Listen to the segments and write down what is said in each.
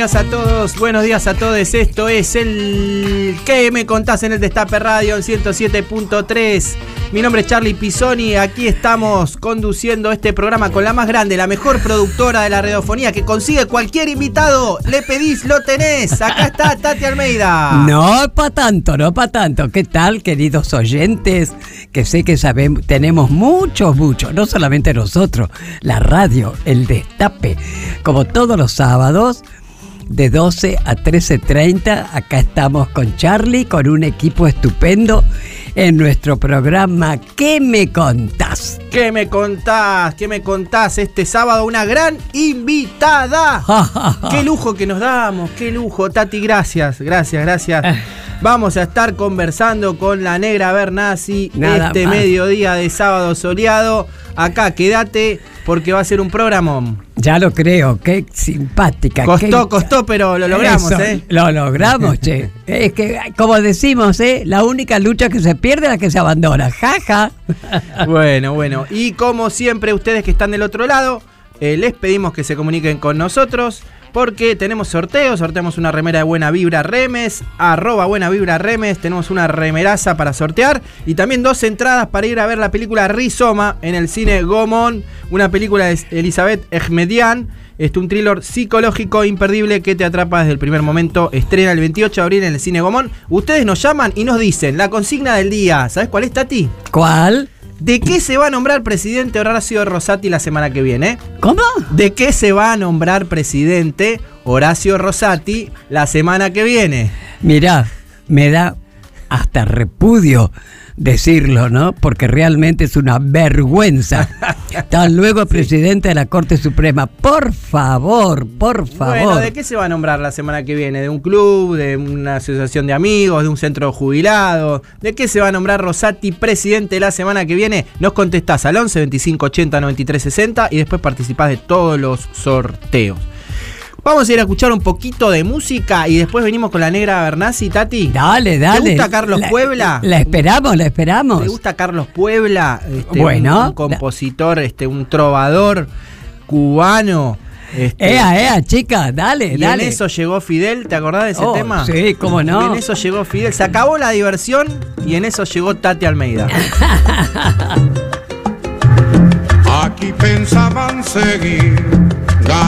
Días a todos, buenos días a todos. Esto es el que me contás en el Destape Radio en 107.3. Mi nombre es Charlie Pisoni, aquí estamos conduciendo este programa con la más grande, la mejor productora de la radiofonía que consigue cualquier invitado. Le pedís, lo tenés. Acá está Tati Almeida. No para tanto, no para tanto. ¿Qué tal, queridos oyentes? Que sé que sabemos, tenemos muchos, muchos, no solamente nosotros, la radio, el destape, como todos los sábados. De 12 a 13.30, acá estamos con Charlie, con un equipo estupendo en nuestro programa ¿Qué me contás? ¿Qué me contás? ¿Qué me contás? Este sábado una gran invitada. qué lujo que nos damos, qué lujo. Tati, gracias, gracias, gracias. Vamos a estar conversando con la negra Bernasi Nada este más. mediodía de sábado soleado. Acá, quédate porque va a ser un programa. Ya lo creo, qué simpática. Costó, qué- costó, pero lo logramos, Eso, ¿eh? Lo logramos, che. Es que, como decimos, ¿eh? La única lucha que se pierde es la que se abandona. Jaja. Bueno, bueno. Y como siempre, ustedes que están del otro lado, eh, les pedimos que se comuniquen con nosotros. Porque tenemos sorteos, sorteamos una remera de Buena Vibra Remes, arroba Buena Vibra Remes, tenemos una remeraza para sortear y también dos entradas para ir a ver la película Rizoma en el cine Gomón, una película de Elizabeth Ejmedian, este, un thriller psicológico imperdible que te atrapa desde el primer momento, estrena el 28 de abril en el cine Gomón. Ustedes nos llaman y nos dicen la consigna del día, ¿sabes cuál es, Tati? ¿Cuál? ¿De qué se va a nombrar presidente Horacio Rosati la semana que viene? ¿Cómo? ¿De qué se va a nombrar presidente Horacio Rosati la semana que viene? Mirá, me da hasta repudio decirlo, ¿no? Porque realmente es una vergüenza. Tan luego presidente de la Corte Suprema. Por favor, por favor. Bueno, ¿de qué se va a nombrar la semana que viene? ¿De un club? ¿De una asociación de amigos? ¿De un centro de jubilados? ¿De qué se va a nombrar Rosati presidente la semana que viene? Nos contestás al 11 25 80 93 60 y después participás de todos los sorteos. Vamos a ir a escuchar un poquito de música y después venimos con la negra Bernasi, Tati. Dale, dale. ¿Te gusta Carlos La- Puebla? La, esperamos, la esperamos. ¿Te gusta Carlos Puebla? Este, Bueno. un, un compositor, este, un trovador cubano. Este, Ea, ea, chica, dale, y dale. en eso llegó Fidel, ¿te acordás de ese Oh, tema? sí, cómo no. Y en eso llegó Fidel. Se acabó la diversión y en eso llegó Tati Almeida. Aquí pensaban seguir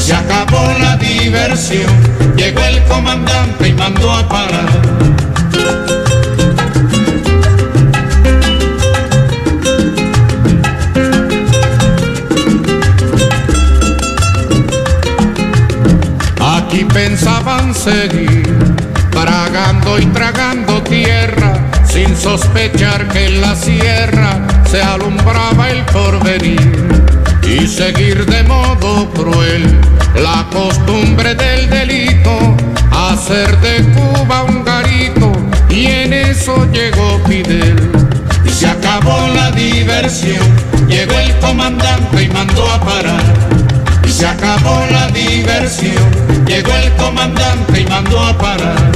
se acabó la diversión. Llegó el comandante y mandó a parar. Aquí pensaban seguir, tragando y tragando tierra, sin sospechar que en la sierra se alumbraba el porvenir y seguir de modo cruel la costumbre del delito, hacer de Cuba un garito y en eso llegó Fidel. Y se acabó la diversión, llegó el comandante y mandó a parar. Y se acabó la diversión, llegó el comandante y mandó a parar.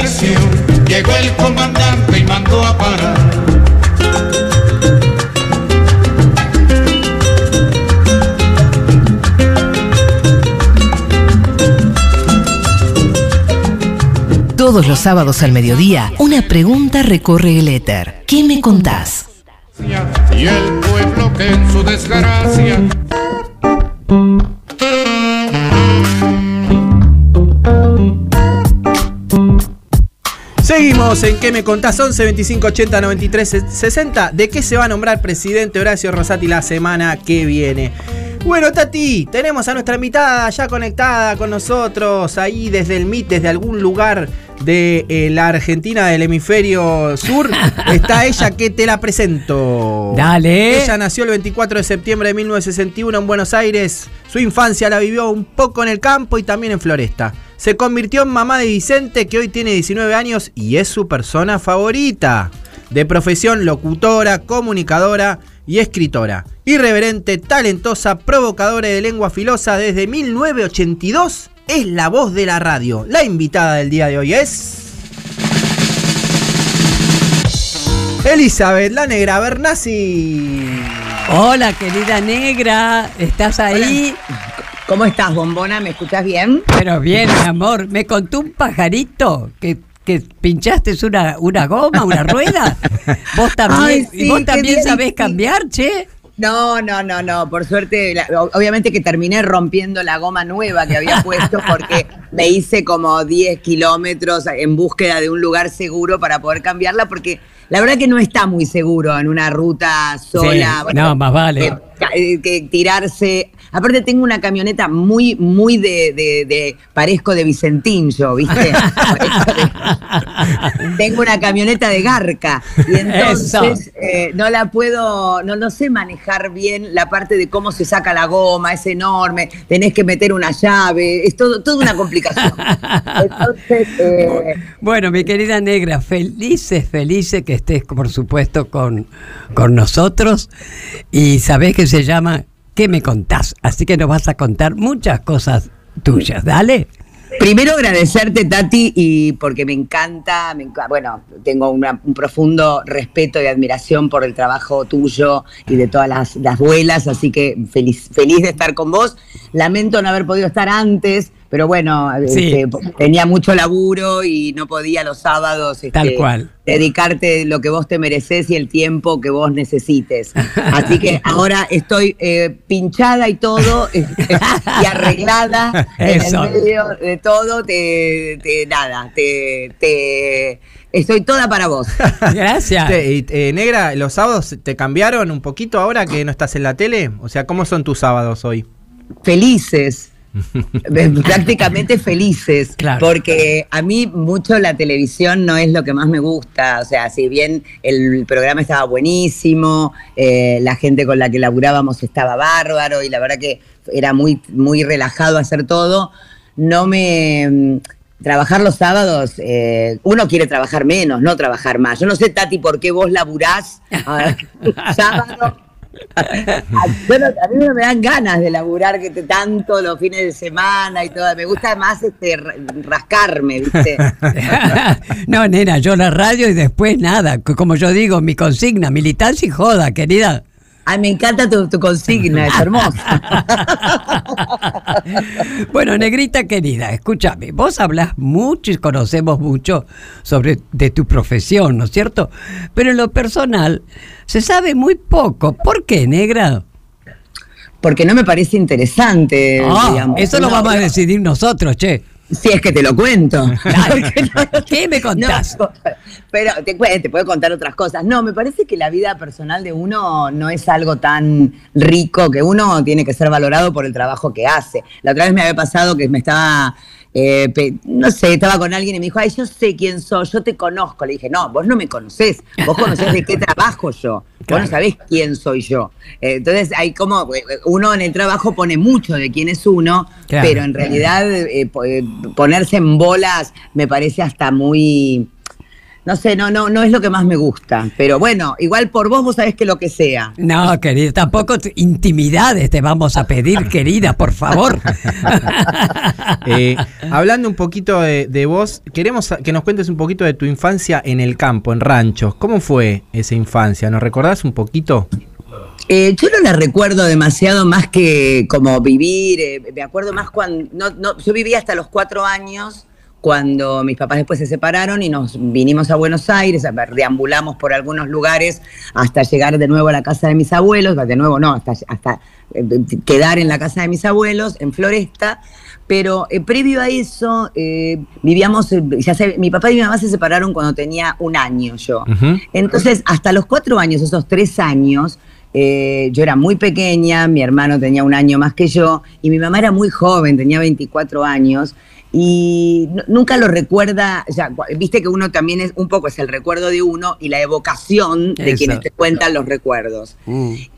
Todos los sábados al mediodía, una pregunta recorre el éter. ¿Qué me contás? Y el pueblo que en su desgracia Seguimos en ¿Qué me contás? 11 25 80 93 60. ¿De qué se va a nombrar presidente Horacio Rosati la semana que viene? Bueno, Tati, tenemos a nuestra invitada ya conectada con nosotros ahí desde el MIT, desde algún lugar de eh, la Argentina del hemisferio sur. Está ella que te la presento. Dale. Ella nació el 24 de septiembre de 1961 en Buenos Aires. Su infancia la vivió un poco en el campo y también en Floresta. Se convirtió en mamá de Vicente, que hoy tiene 19 años y es su persona favorita. De profesión locutora, comunicadora y escritora. Irreverente, talentosa, provocadora de lengua filosa desde 1982, es la voz de la radio. La invitada del día de hoy es... Elizabeth, la negra Bernasi. Hola, querida negra, ¿estás ahí? ¿Cómo estás, bombona? ¿Me escuchas bien? Pero bien, mi amor, me contó un pajarito que, que pinchaste una, una goma, una rueda. Vos también, Ay, sí, y vos también bien, sabés sí. cambiar, che. No, no, no, no. Por suerte, la- obviamente que terminé rompiendo la goma nueva que había puesto porque me hice como 10 kilómetros en búsqueda de un lugar seguro para poder cambiarla porque la verdad que no está muy seguro en una ruta sola. Sí, no, más vale. eh, eh, que tirarse. Aparte tengo una camioneta muy, muy de, de- de- parezco de Vicentín yo, ¿viste? Tengo una camioneta de garca y entonces eh, no la puedo, no, no sé manejar bien la parte de cómo se saca la goma, es enorme, tenés que meter una llave, es todo, toda una complicación. Entonces, eh, Bueno, mi querida negra, felices, felices que estés, por supuesto, con, con nosotros. Y sabés que se llama ¿Qué me contás? Así que nos vas a contar muchas cosas tuyas, dale. Primero agradecerte, Tati, y porque me encanta, me bueno, tengo un profundo respeto y admiración por el trabajo tuyo y de todas las, las abuelas, así que feliz, feliz de estar con vos. Lamento no haber podido estar antes, pero bueno, Sí. este, tenía mucho laburo y no podía los sábados este, Tal cual. dedicarte lo que vos te mereces y el tiempo que vos necesites. Así que ahora estoy eh, pinchada y todo, y arreglada Eso. en el medio de todo, te, te- nada, te, te estoy toda para vos. Gracias. Y, eh, negra, ¿los sábados te cambiaron un poquito ahora que no estás en la tele? O sea, ¿cómo son tus sábados hoy? Felices. prácticamente felices, Claro. porque a mí mucho la televisión no es lo que más me gusta, o sea, si bien el programa estaba buenísimo, eh, la gente con la que laburábamos estaba bárbaro y la verdad que era muy, muy relajado hacer todo, no me... mm, Trabajar los sábados, eh, uno quiere trabajar menos, no trabajar más. Yo no sé, Tati, por qué vos laburás ah, sábado. Yo no- a mí no me dan ganas de laburar que te- tanto los fines de semana y todo. Me gusta más este ra- rascarme, ¿viste? no, nena, yo la radio y después nada. Como yo digo, mi consigna, militancia y joda, querida. Ay, me encanta tu, tu consigna, es hermosa. Bueno, negrita querida, escúchame, vos hablas mucho y conocemos mucho sobre de tu profesión, ¿no es cierto? Pero en lo personal se sabe muy poco. ¿Por qué, negra? Porque no me parece interesante. Ah, digamos. eso lo No, vamos a decidir nosotros, che. Si es que te lo cuento. No- ¿Qué me contás? No, pero te, te puedo contar otras cosas. No, me parece que la vida personal de uno no es algo tan rico, que uno tiene que ser valorado por el trabajo que hace. La otra vez me había pasado que me estaba eh, no sé, estaba con alguien y me dijo, ay, yo sé quién soy, yo te conozco. Le dije, no, vos no me conocés, vos conocés de qué trabajo yo, vos no sabés quién soy yo. Eh, entonces, hay como, eh, uno en el trabajo pone mucho de quién es uno, Claro. pero en realidad po- eh, ponerse en bolas me parece hasta muy... No sé, no, no, no es lo que más me gusta. Pero bueno, igual por vos vos sabés que lo que sea. No, querida, tampoco intimidades te vamos a pedir, querida, por favor. Eh, hablando un poquito de, de vos, queremos que nos cuentes un poquito de tu infancia en el campo, en ranchos. ¿Cómo fue esa infancia? ¿Nos recordás un poquito? Eh, yo no la recuerdo demasiado más que como vivir, eh, me acuerdo más cuando, no, no, yo vivía hasta los cuatro años cuando mis papás después se separaron y nos vinimos a Buenos Aires, deambulamos por algunos lugares hasta llegar de nuevo a la casa de mis abuelos, de nuevo no, hasta, hasta eh, quedar en la casa de mis abuelos, en Floresta, pero eh, previo a eso eh, vivíamos, ya sé, mi papá y mi mamá se separaron cuando tenía un año yo. Entonces, hasta los cuatro años, esos tres años, eh, yo era muy pequeña, mi hermano tenía un año más que yo, y mi mamá era muy joven, tenía 24 años, y nu- nunca lo recuerda, ya, viste que uno también es un poco es el recuerdo de uno y la evocación de Eso. quienes te cuentan los recuerdos.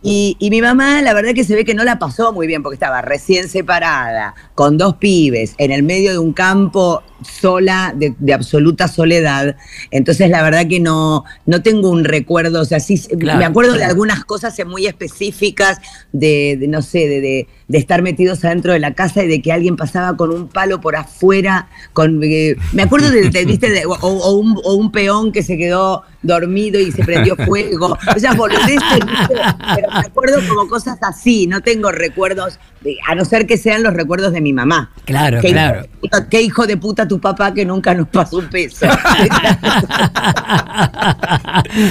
Y, y mi mamá, la verdad que se ve que no la pasó muy bien porque estaba recién separada, con dos pibes, en el medio de un campo sola, de, de absoluta soledad. Entonces, la verdad que no, no tengo un recuerdo, o sea, sí, Claro, me acuerdo de algunas cosas muy específicas, de, de, no sé, de, de- de estar metidos adentro de la casa y de que alguien pasaba con un palo por afuera. Con, eh, me acuerdo de, de- de- o un, o un peón que se quedó dormido y se prendió fuego. Esas boludeces, ¿viste? pero me acuerdo como cosas así, no tengo recuerdos, de- a no ser que sean los recuerdos de mi mamá. Claro, Qué claro. hijo de puta- Qué hijo de puta tu papá que nunca nos pasó un peso.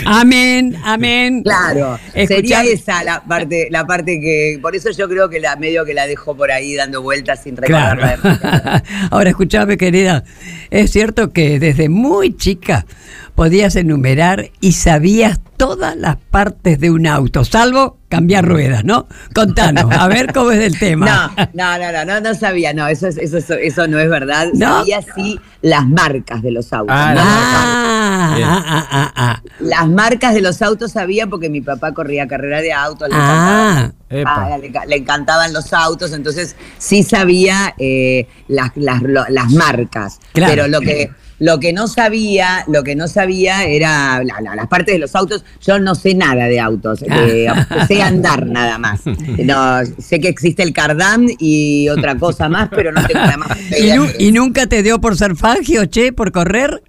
amén, amén. Claro, sería esa la parte, la parte que, por eso yo creo que la medio que la dejo por ahí dando vueltas sin recordarla. Claro. Ahora escúchame, querida, es cierto que desde muy chica podías enumerar y sabías todas las partes de un auto, salvo cambiar ruedas, ¿no? Contanos, a ver cómo es el tema. no, no, no, no, no sabía, no, eso, es- eso, eso, eso no es verdad. ¿No? Sabía sí las marcas de los autos. Ah, Ah, ah, ah. Las marcas de los autos sabía porque mi papá corría carrera de autos, le Ah, encantaban, ah, le, le encantaban los autos, entonces sí sabía eh, las, las, lo- las marcas. Claro. Pero lo que, lo que no sabía, lo que no sabía era la- la- las partes de los autos. Yo no sé nada de autos, eh, sé andar nada más. No, sé que existe el cardán y otra cosa más, pero no tengo nada más. ¿Y, nu- y nunca te dio por ser fangio, che, por correr?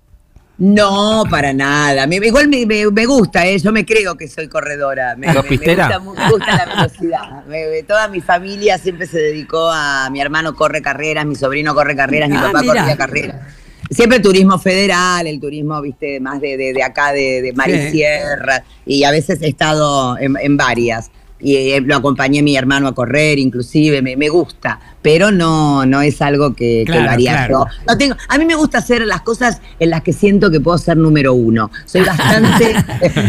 No, para nada. Me- igual me, me- me gusta, ¿eh? yo me creo que soy corredora. Me, gusta, gusta la velocidad. Me- me- toda mi familia siempre se dedicó a. Mi hermano corre carreras, mi sobrino corre carreras, mi Ah, papá mira. corría carreras. Siempre turismo federal, el turismo, viste, más de, de- de acá, de, de mar y sierra. Y a veces he estado en, en varias. Y eh, lo acompañé a mi hermano a correr, inclusive, me, me gusta. Pero no, no es algo que, que Claro, lo haría claro. yo. No tengo, a mí me gusta hacer las cosas en las que siento que puedo ser número uno. Soy bastante.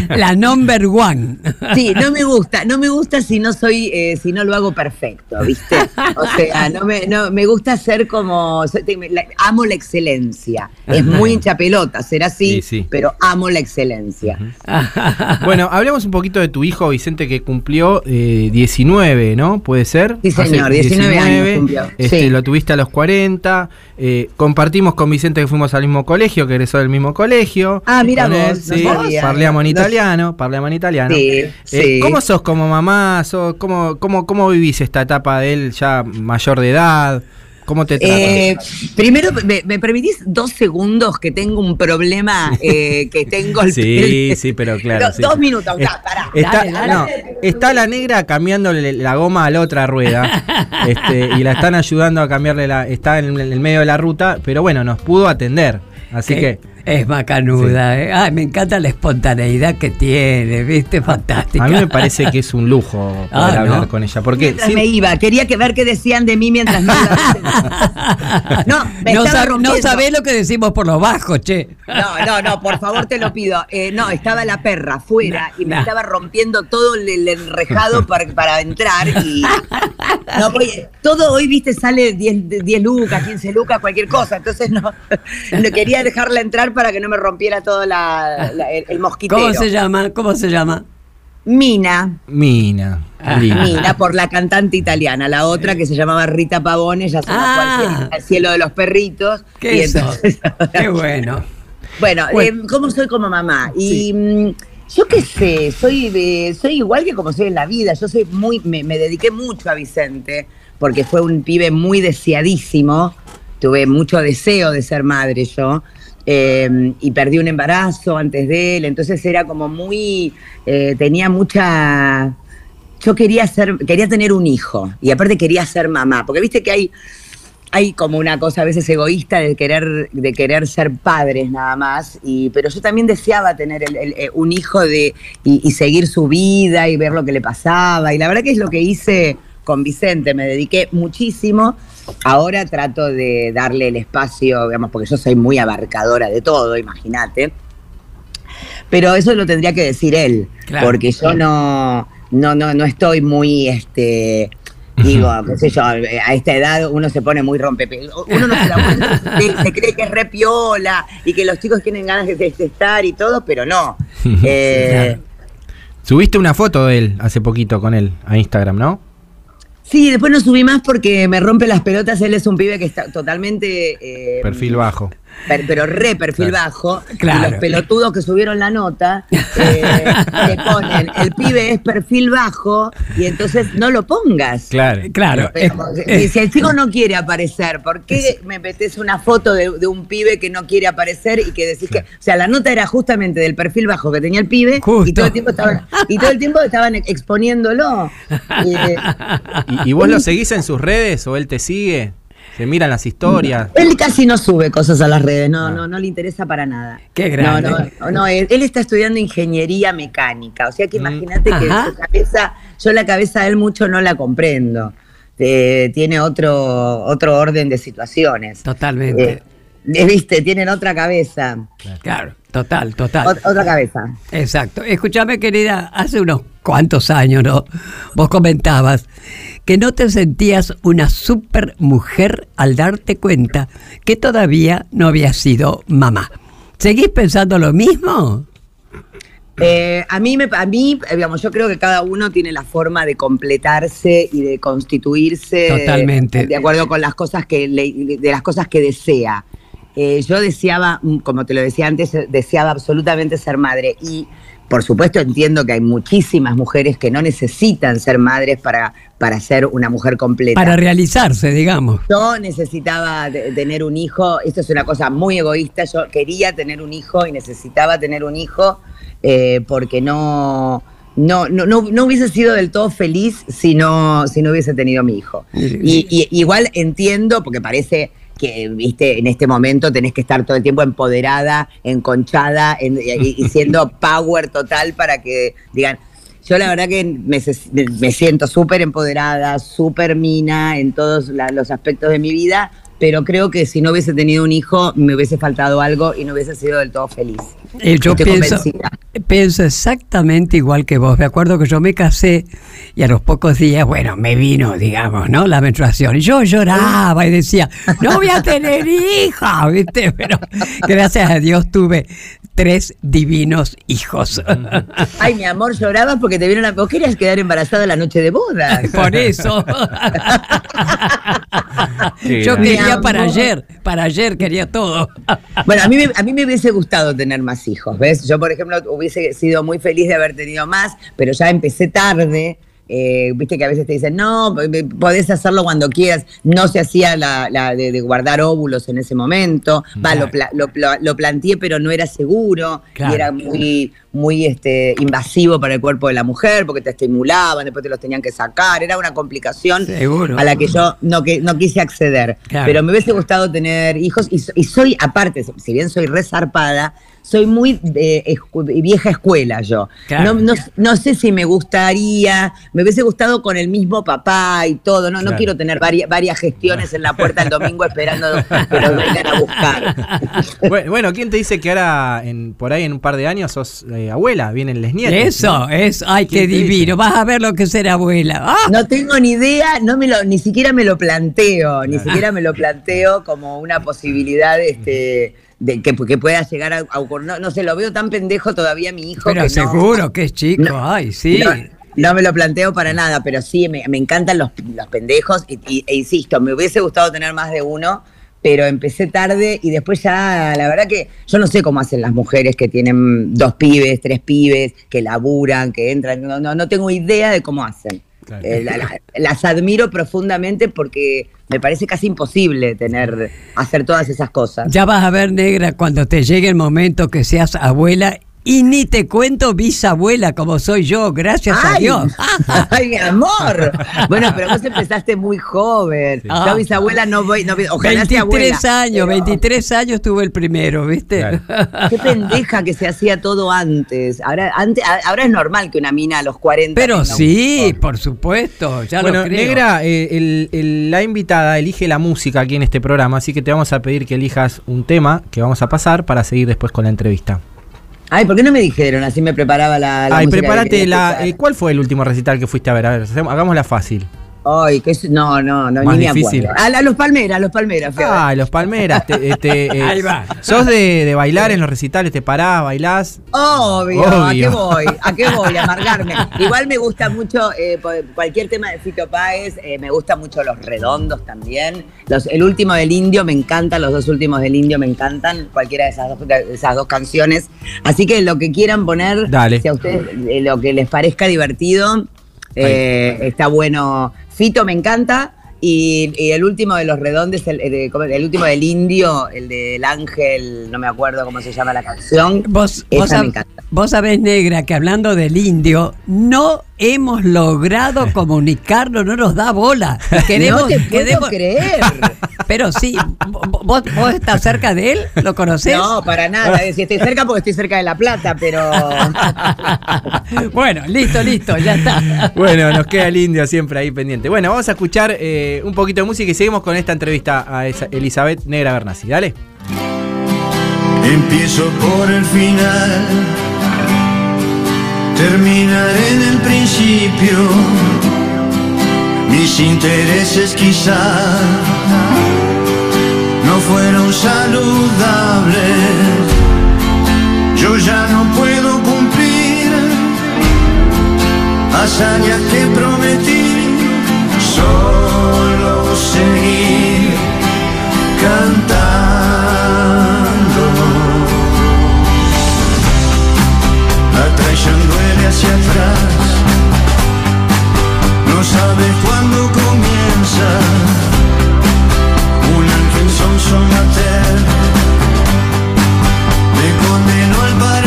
La number one. Sí, no me gusta, no me gusta si no soy, eh, si no lo hago perfecto, ¿viste? O sea, no me, no, me gusta ser como, soy- te- la- amo la excelencia. Es muy hincha pelota ser así, Sí, sí. pero amo la excelencia. Bueno, hablemos un poquito de tu hijo Vicente que cumplió eh, 19, ¿no? ¿Puede ser? Sí, señor, 19 años Este, sí. Lo tuviste a los 40. eh, compartimos con Vicente que fuimos al mismo colegio, que egresó del mismo colegio. Ah, mira vos, él, sí. Parleamos en No- italiano, parleamos en italiano. Sí, Eh, sí. ¿Cómo sos como mamá? ¿Sos- cómo, cómo, ¿Cómo vivís esta etapa de él ya mayor de edad? ¿Cómo te trata? Eh, primero, me, me permitís dos segundos que tengo un problema eh, que tengo el Sí, sí, pero claro. Do- sí. Dos minutos, Es- ya, pará. Está, Dale, dale. no, está la negra cambiándole la goma a la otra rueda este, y la están ayudando a cambiarle la. Está en el medio de la ruta, pero bueno, nos pudo atender. Así Qué- que Es macanuda, ¿eh? Ay, me encanta la espontaneidad que tiene, ¿viste? Fantástica. A mí me parece que es un lujo poder Ah, hablar ¿no? con ella. Porque Mientras sí- me iba, quería que ver qué decían de mí mientras me iba. No, me no, estaba sab- no sabés lo que decimos por lo bajo, che. No, no, no, por favor te lo pido. Eh, no, estaba la perra afuera y me no. estaba rompiendo todo el, el enrejado para, para entrar y. No, pues, todo hoy, viste, sale 10, 10 lucas, 15 lucas, cualquier cosa. Entonces no, no quería dejarla entrar para que no me rompiera todo la- la- el, el mosquitero. ¿Cómo se llama? ¿Cómo se llama? Mina. Mina. Ah. Mina, por la cantante italiana. La otra que se llamaba Rita Pavone, ya se Ah. cielo- al cielo de los perritos. ¿Qué y eso? entonces- Qué bueno. Bueno, Bueno. eh, ¿cómo soy como mamá? Y mm, yo qué sé, soy, de- soy igual que como soy en la vida. Yo soy muy, me, me dediqué mucho a Vicente, porque fue un pibe muy deseadísimo. Tuve mucho deseo de ser madre yo. Eh, y perdí un embarazo antes de él. Entonces era como muy. eh, tenía mucha. Yo quería ser, quería tener un hijo. Y aparte quería ser mamá. Porque viste que hay hay como una cosa a veces egoísta de querer, de querer ser padres nada más, y, pero yo también deseaba tener eh, un hijo de, y seguir su vida y ver lo que le pasaba, y la verdad que es lo que hice con Vicente, me dediqué muchísimo, ahora trato de darle el espacio, digamos, porque yo soy muy abarcadora de todo, imagínate, pero eso lo tendría que decir él, Claro. porque yo no, no, no, no estoy muy, este, digo, qué sé yo, a esta edad uno se pone muy rompe, uno no se da cuenta, se, cree que es re piola y que los chicos tienen ganas de, de estar y todo, pero no. Eh, Subiste una foto de él hace poquito con él a Instagram, ¿no? Sí, después no subí más porque me rompe las pelotas. Él es un pibe que está totalmente. eh, Perfil bajo. Per- pero re perfil Claro. bajo. Claro. Y los pelotudos que subieron la nota eh, le ponen: el pibe es perfil bajo y entonces no lo pongas. Claro. Claro. Pero, si- si el chico no quiere aparecer, ¿por qué me metes una foto de, de un pibe que no quiere aparecer y que decís que. O sea, la nota era justamente del perfil bajo que tenía el pibe Justo. y todo el tiempo estaban, y todo el tiempo estaban exponiéndolo. Y, eh, ¿Y, y vos lo seguís en sus redes o él te sigue? ¿Se miran las historias? Él casi no sube cosas a las redes, no, no, no le interesa para nada. Qué grande. No, no, no, él, él está estudiando ingeniería mecánica, o sea que Mm. imagínate que Ajá. su cabeza, yo la cabeza de él mucho no la comprendo. Eh, tiene otro, otro orden de situaciones. Totalmente. Eh, eh, Viste, tienen otra cabeza. Claro, total, total. Ot- otra cabeza. Exacto. Escúchame, querida, hace unos cuantos años, ¿no? Vos comentabas que no te sentías una super mujer al darte cuenta que todavía no habías sido mamá. ¿Seguís pensando lo mismo? Eh, a mí, me, a mí, eh, digamos, yo creo que cada uno tiene la forma de completarse y de constituirse Totalmente. de acuerdo con las cosas que le- de las cosas que desea. Eh, yo deseaba, mm, como te lo decía antes, deseaba absolutamente ser madre y por supuesto entiendo que hay muchísimas mujeres que no necesitan ser madres para, para ser una mujer completa. Para realizarse, digamos. Yo necesitaba tener un hijo, esto es una cosa muy egoísta, yo quería tener un hijo y necesitaba tener un hijo eh, porque no, no, no, no, no hubiese sido del todo feliz si no, si no hubiese tenido mi hijo. Y, y- igual entiendo, porque parece que, viste, en este momento tenés que estar todo el tiempo empoderada, enconchada en- y, y siendo power total para que digan, yo la verdad que me- me siento súper empoderada, súper mina en todos la- los aspectos de mi vida, pero creo que si no hubiese tenido un hijo me hubiese faltado algo y no hubiese sido del todo feliz. Eh, yo Estoy pienso, convencida. pienso exactamente igual que vos. Me acuerdo que yo me casé y a los pocos días, bueno, me vino, digamos, ¿no? La menstruación. Y yo lloraba y decía, no voy a tener hija, ¿viste? Pero gracias a Dios tuve tres divinos hijos. Ay, mi amor, llorabas porque te vieron la... Vos querías quedar embarazada la noche de bodas. Por eso. Yo quería para ayer, para ayer quería todo. Bueno, a mí, me, a mí me hubiese gustado tener más hijos, ¿ves? Yo, por ejemplo, hubiese sido muy feliz de haber tenido más, pero ya empecé tarde. eh, viste que a veces te dicen, no, podés hacerlo cuando quieras. No se hacía la, la de, de guardar óvulos en ese momento. Va, lo, lo, lo- lo planteé, pero no era seguro. Claro. Y era muy, muy este, invasivo para el cuerpo de la mujer, porque te estimulaban, después te los tenían que sacar. Era una complicación Seguro. a la que yo no, que, no quise acceder. Claro. Pero me hubiese gustado tener hijos y, so- y soy, aparte, si bien soy resarpada, soy muy de escu- vieja escuela yo. Claro. No, no, no sé si me gustaría, me hubiese gustado con el mismo papá y todo. No, no quiero tener varias, varias gestiones en la puerta el domingo esperando que nos vengan a buscar. Bueno, bueno, ¿quién te dice que ahora, en, por ahí en un par de años, sos eh, abuela? Vienen les nietos. Eso, ¿no? es, ay, qué divino. Vas a ver lo que es ser abuela. ¡Ah! No tengo ni idea, no me lo, ni siquiera me lo planteo, ni siquiera me lo planteo como una posibilidad este, de que, que pueda llegar a, a ocurrir. No, no sé, lo veo tan pendejo todavía mi hijo. Pero que no- seguro que es chico. No. ay, sí. No, no me lo planteo para nada, pero sí, me, me encantan los, los pendejos y, y- e insisto, me hubiese gustado tener más de uno, pero empecé tarde y después ya, la verdad que yo no sé cómo hacen las mujeres que tienen dos pibes, tres pibes, que laburan, que entran, no, no, no tengo idea de cómo hacen. Claro. Eh, la- la- las admiro profundamente porque me parece casi imposible tener, hacer todas esas cosas. Ya vas a ver, negra, cuando te llegue el momento que seas abuela. Y ni te cuento bisabuela como soy yo, gracias a. Dios. ¡Ay, mi amor! Bueno, pero vos empezaste muy joven. Ah. Yo bisabuela no voy, no voy- ojalá sea 23 abuela, años, pero 23 años tuve el primero, ¿viste? Claro. Qué pendeja que se hacía todo antes. Ahora, antes, a- ahora es normal que una mina a los 40. Pero un sí, por supuesto, ya bueno, lo creo. Negra, eh, el- el- la invitada elige la música aquí en este programa, así que te vamos a pedir que elijas un tema que vamos a pasar para seguir después con la entrevista. Ay, ¿por qué no me dijeron? Así me preparaba la. la Ay, prepárate la. eh, ¿Cuál fue el último recital que fuiste a ver? A ver, hacemos- hagámosla fácil. Ay, que es, no, no, no, Más ni me difícil. acuerdo. A, la- a los palmeras, a los palmeras. Ah, los Palmeras. te- eh, te, eh, Ahí va. ¿Sos de, de bailar en los recitales? ¿Te parás, bailás? Obvio, ¿a qué voy? ¿A qué voy? A amargarme. Igual me gusta mucho eh, cualquier tema de Fito Páez, eh, me gusta mucho los redondos también. Los, el último del Indio me encanta, los dos últimos del Indio me encantan, cualquiera de esas dos, de esas dos canciones. Así que lo que quieran poner, Dale. si a ustedes eh, lo que les parezca divertido, eh, está bueno. Fito me encanta. Y, y el último de los redondos, el, último del indio, el del ángel, no me acuerdo cómo se llama la canción. Vos, Esa vos, me sab- encanta. vos sabés, negra, que hablando del indio, no hemos logrado comunicarnos, no nos da bola. Queremos, no te puedo queremos- creer. Pero sí, vos, vos estás cerca de él, ¿lo conocés? No, para nada. Si estoy cerca porque estoy cerca de La Plata, pero. bueno, listo, listo, ya está. Bueno, nos queda el indio siempre ahí pendiente. Bueno, vamos a escuchar eh, un poquito de música y seguimos con esta entrevista a Elizabeth Negra Bernasi. Dale. Empiezo por el final, terminaré en el principio. Mis intereses quizá no fueron saludables. Yo ya no puedo cumplir hazañas que prometí, solo seguir cantando. La traición duele hacia atrás, no sabes cuándo comienza. Un ángel son sonater, me condenó al paraíso.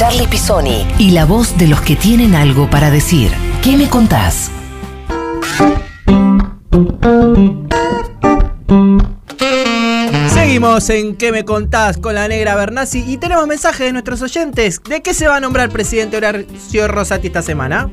Charlie Pisoni y la voz de los que tienen algo para decir. ¿Qué me contás? Seguimos en ¿Qué me contás? con la negra Bernasi y tenemos mensajes de nuestros oyentes. ¿De qué se va a nombrar presidente Horacio Rosati esta semana?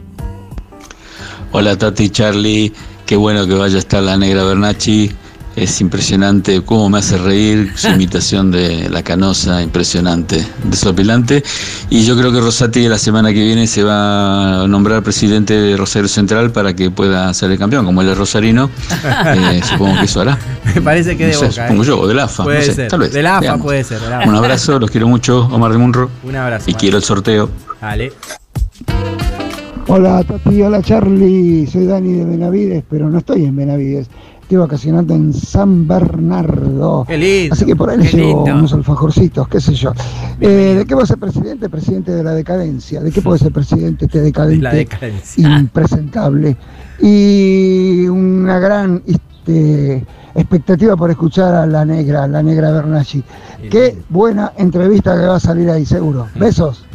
Hola Tati Charlie, qué bueno que vaya a estar la negra Bernacci. Es impresionante cómo me hace reír su imitación de la canosa, impresionante, desopilante. Y yo creo que Rosati la semana que viene se va a nombrar presidente de Rosario Central para que pueda ser el campeón. Como él es rosarino, eh, supongo que eso hará. Me parece que de No sé, boca. supongo ¿eh? yo, o del AFA, Puede no sé, ser. tal vez. Del AFA veamos. puede ser. AFA. Un abrazo, los quiero mucho, Omar de Munro. Un abrazo. Y Omar. quiero el sorteo. Dale. Hola Tati, hola Charlie, soy Dani de Benavides, pero no estoy en Benavides, estoy vacacionando en San Bernardo. Qué lindo. Así que por ahí les llevo lindo. unos alfajorcitos, qué sé yo. Eh, ¿De qué puede ser presidente? Presidente de la decadencia. ¿De qué puede ser presidente este La decadente decadencia. impresentable? Y una gran este, expectativa por escuchar a la negra, la negra Bernacci. Qué buena entrevista que va a salir ahí, seguro. Besos.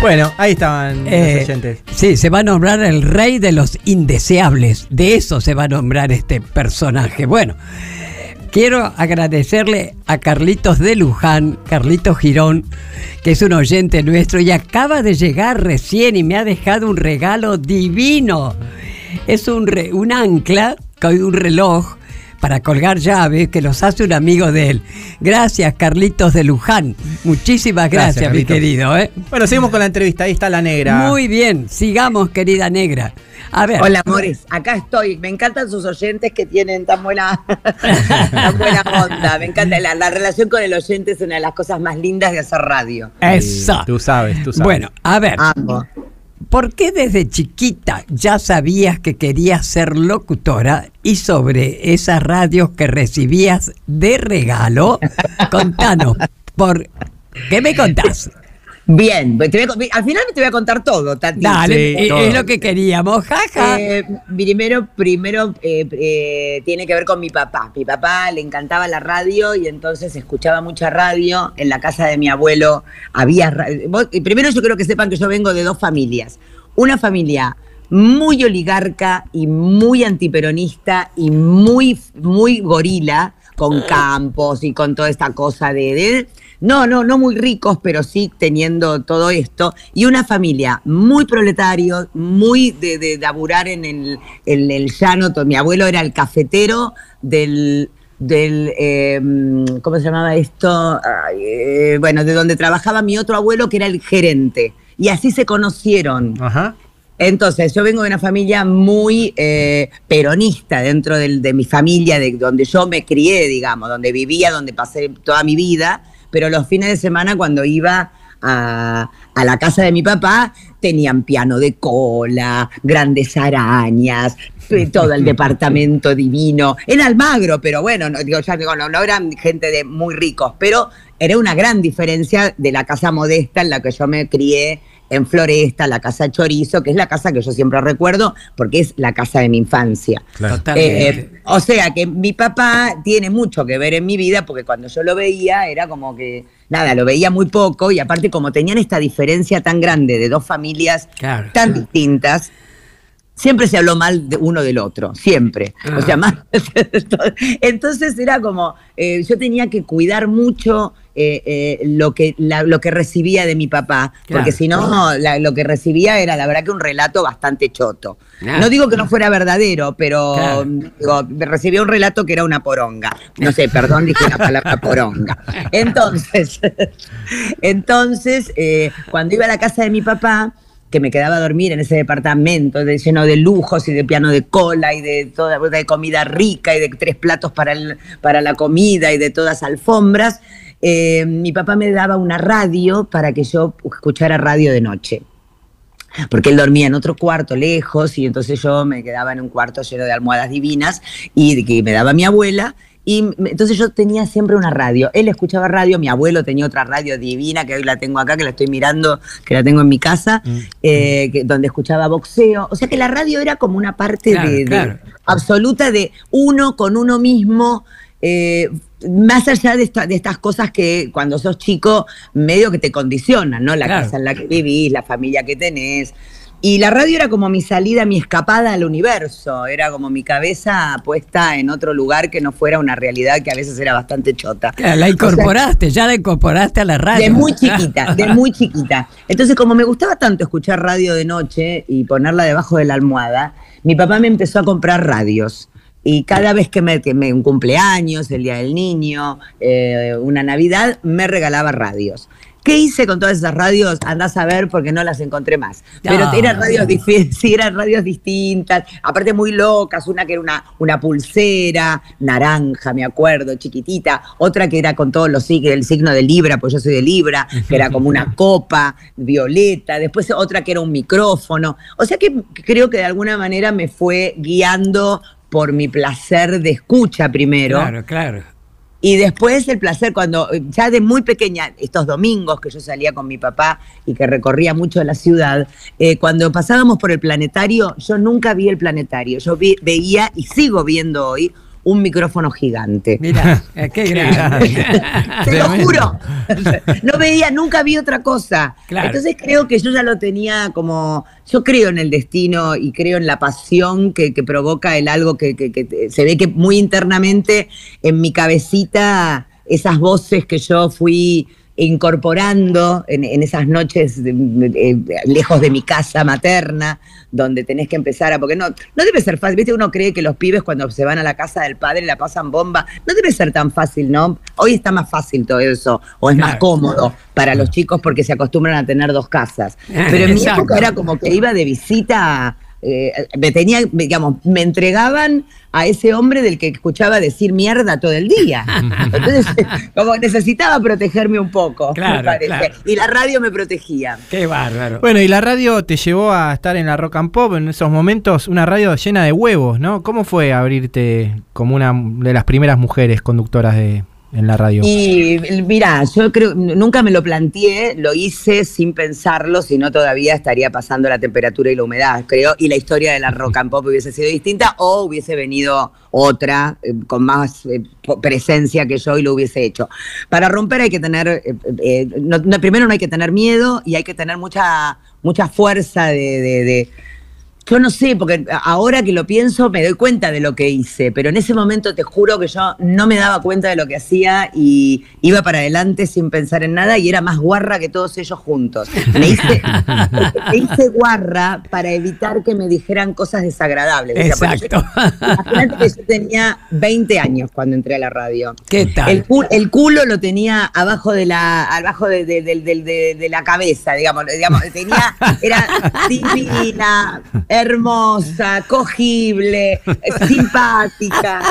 Bueno, ahí estaban Eh, los oyentes. sí, se va a nombrar el rey de los indeseables. De eso se va a nombrar este personaje. Bueno, quiero agradecerle a Carlitos de Luján, Carlitos Girón, que es un oyente nuestro y acaba de llegar recién y me ha dejado un regalo divino. Es un, re- un ancla con un reloj para colgar llaves que los hace un amigo de él. Gracias, Carlitos de Luján. Muchísimas Gracias, gracias, mi querido. ¿eh? Bueno, seguimos con la entrevista. Ahí está la negra. Muy bien, sigamos, querida negra. A ver. Hola, amores. Acá estoy. Me encantan sus oyentes que tienen tan buena, tan buena onda. Me encanta. La, la relación con el oyente es una de las cosas más lindas de hacer radio. Eso. Tú sabes, tú sabes. Bueno, a ver, Amo. ¿Por qué desde chiquita ya sabías que querías ser locutora y sobre esas radios que recibías de regalo? Contanos, ¿por qué me contás? Bien, pues te voy a al final te voy a contar todo, Tati. Dale, Sí, es- todo. es lo que queríamos, jaja. Eh, primero, primero eh, eh, tiene que ver con mi papá. Mi papá le encantaba la radio y entonces escuchaba mucha radio. En la casa de mi abuelo había radio. Primero yo creo que sepan que yo vengo de dos familias. Una familia muy oligarca y muy antiperonista y muy, muy gorila, con campos y con toda esta cosa de, de- no, no, no muy ricos, pero sí teniendo todo esto. Y una familia muy proletario, muy de, de laburar en el, en el llano. Mi abuelo era el cafetero del, del eh, ¿cómo se llamaba esto? Ay, eh, bueno, de donde trabajaba mi otro abuelo, que era el gerente. Y así se conocieron. Ajá. Entonces, yo vengo de una familia muy eh, peronista dentro del- de mi familia, de donde yo me crié, digamos, donde vivía, donde pasé toda mi vida, pero los fines de semana cuando iba a, a la casa de mi papá, tenían piano de cola, grandes arañas, eh, todo el departamento divino, en Almagro, pero bueno, no, digo, ya digo, no, no eran gente de muy ricos, pero era una gran diferencia de la casa modesta en la que yo me crié en Floresta, la casa Chorizo, que es la casa que yo siempre recuerdo porque es la casa de mi infancia. Totalmente. Eh, o sea que mi papá tiene mucho que ver en mi vida porque cuando yo lo veía era como que, nada, lo veía muy poco y aparte como tenían esta diferencia tan grande de dos familias Claro. tan distintas, siempre se habló mal de uno del otro, siempre. O sea, más, entonces era como, eh, yo tenía que cuidar mucho eh, eh, lo, que, la- lo que recibía de mi papá, Claro. porque si no, la- lo que recibía era la verdad que un relato bastante choto. Ah. No digo que no fuera verdadero, pero digo, recibía un relato que era una poronga. No sé, perdón, dije la palabra poronga. Entonces, entonces eh, cuando iba a la casa de mi papá, que me quedaba a dormir en ese departamento de- lleno de lujos y de piano de cola y de toda comida rica y de tres platos para, para la comida y de todas alfombras, eh, mi papá me daba una radio para que yo escuchara radio de noche porque él dormía en otro cuarto lejos y entonces yo me quedaba en un cuarto lleno de almohadas divinas y que me daba mi abuela. Y entonces yo tenía siempre una radio. Él escuchaba radio, mi abuelo tenía otra radio divina, que hoy la tengo acá, que la estoy mirando, que la tengo en mi casa, eh, que- donde escuchaba boxeo. O sea que la radio era como una parte Claro, de, absoluta de uno con uno mismo. eh, más allá de, esta- de estas cosas que cuando sos chico medio que te condicionan, ¿no? La Claro. casa en la que vivís, la familia que tenés. Y la radio era como mi salida, mi escapada al universo, era como mi cabeza puesta en otro lugar que no fuera una realidad que a veces era bastante chota. Claro, La incorporaste, ya la incorporaste a la radio. De muy chiquita, de muy chiquita. Entonces, como me gustaba tanto escuchar radio de noche y ponerla debajo de la almohada, mi papá me empezó a comprar radios. Y cada vez que me, que me- un cumpleaños, el Día del Niño, eh, una Navidad, me regalaba radios. ¿Qué hice con todas esas radios? Andás a ver porque no las encontré más. Pero eran radios, sí, eran radios distintas, aparte muy locas, una que era una, una pulsera, naranja, me acuerdo, chiquitita, otra que era con todos los signos, el signo de Libra, pues yo soy de Libra, que era como una copa violeta, después otra que era un micrófono. O sea que creo que de alguna manera me fue guiando por mi placer de escucha primero. Claro, claro. Y después el placer cuando, ya de muy pequeña, estos domingos que yo salía con mi papá y que recorría mucho la ciudad, eh, cuando pasábamos por el planetario, yo nunca vi el planetario. Yo vi- veía y sigo viendo hoy un micrófono gigante. Mira, eh, qué grande. Te lo juro. No veía, nunca vi otra cosa. Claro. Entonces creo que yo ya lo tenía como. Yo creo en el destino y creo en la pasión que, que provoca el algo que, que- se ve que muy internamente en mi cabecita, esas voces que yo fui incorporando en, en esas noches lejos de mi casa materna, donde tenés que empezar a, porque no, no debe ser fácil, viste, uno cree que los pibes cuando se van a la casa del padre la pasan bomba, no debe ser tan fácil, ¿no? Hoy está más fácil todo eso, o es más cómodo para los chicos porque se acostumbran a tener dos casas. Pero en mi época era como que iba de visita, eh, me tenía, me- digamos, me entregaban a ese hombre del que escuchaba decir mierda todo el día. Entonces, como necesitaba protegerme un poco, Claro, me parece. claro. Y la radio me protegía. Qué bárbaro. Bueno, y la radio te llevó a estar en la Rock and Pop en esos momentos, una radio llena de huevos, ¿no? ¿Cómo fue abrirte como una de las primeras mujeres conductoras de, en la radio? Y mira, yo creo, nunca me lo planteé, lo hice sin pensarlo, si no todavía estaría pasando la temperatura y la humedad, creo, y la historia de la rock and pop hubiese sido distinta o hubiese venido otra eh, con más eh, presencia que yo y lo hubiese hecho. Para romper hay que tener, eh, primero no hay que tener miedo y hay que tener mucha, mucha fuerza de yo no sé, porque ahora que lo pienso me doy cuenta de lo que hice, pero en ese momento te juro que yo no me daba cuenta de lo que hacía y iba para adelante sin pensar en nada y era más guarra que todos ellos juntos. Me hice, me hice guarra para evitar que me dijeran cosas desagradables. O sea, Exacto. yo- yo tenía 20 años cuando entré a la radio. ¿Qué tal? El, cu- el culo lo tenía abajo de la, abajo de- de la cabeza, digamos, digamos, tenía, era divina, hermosa, cogible, eh, simpática,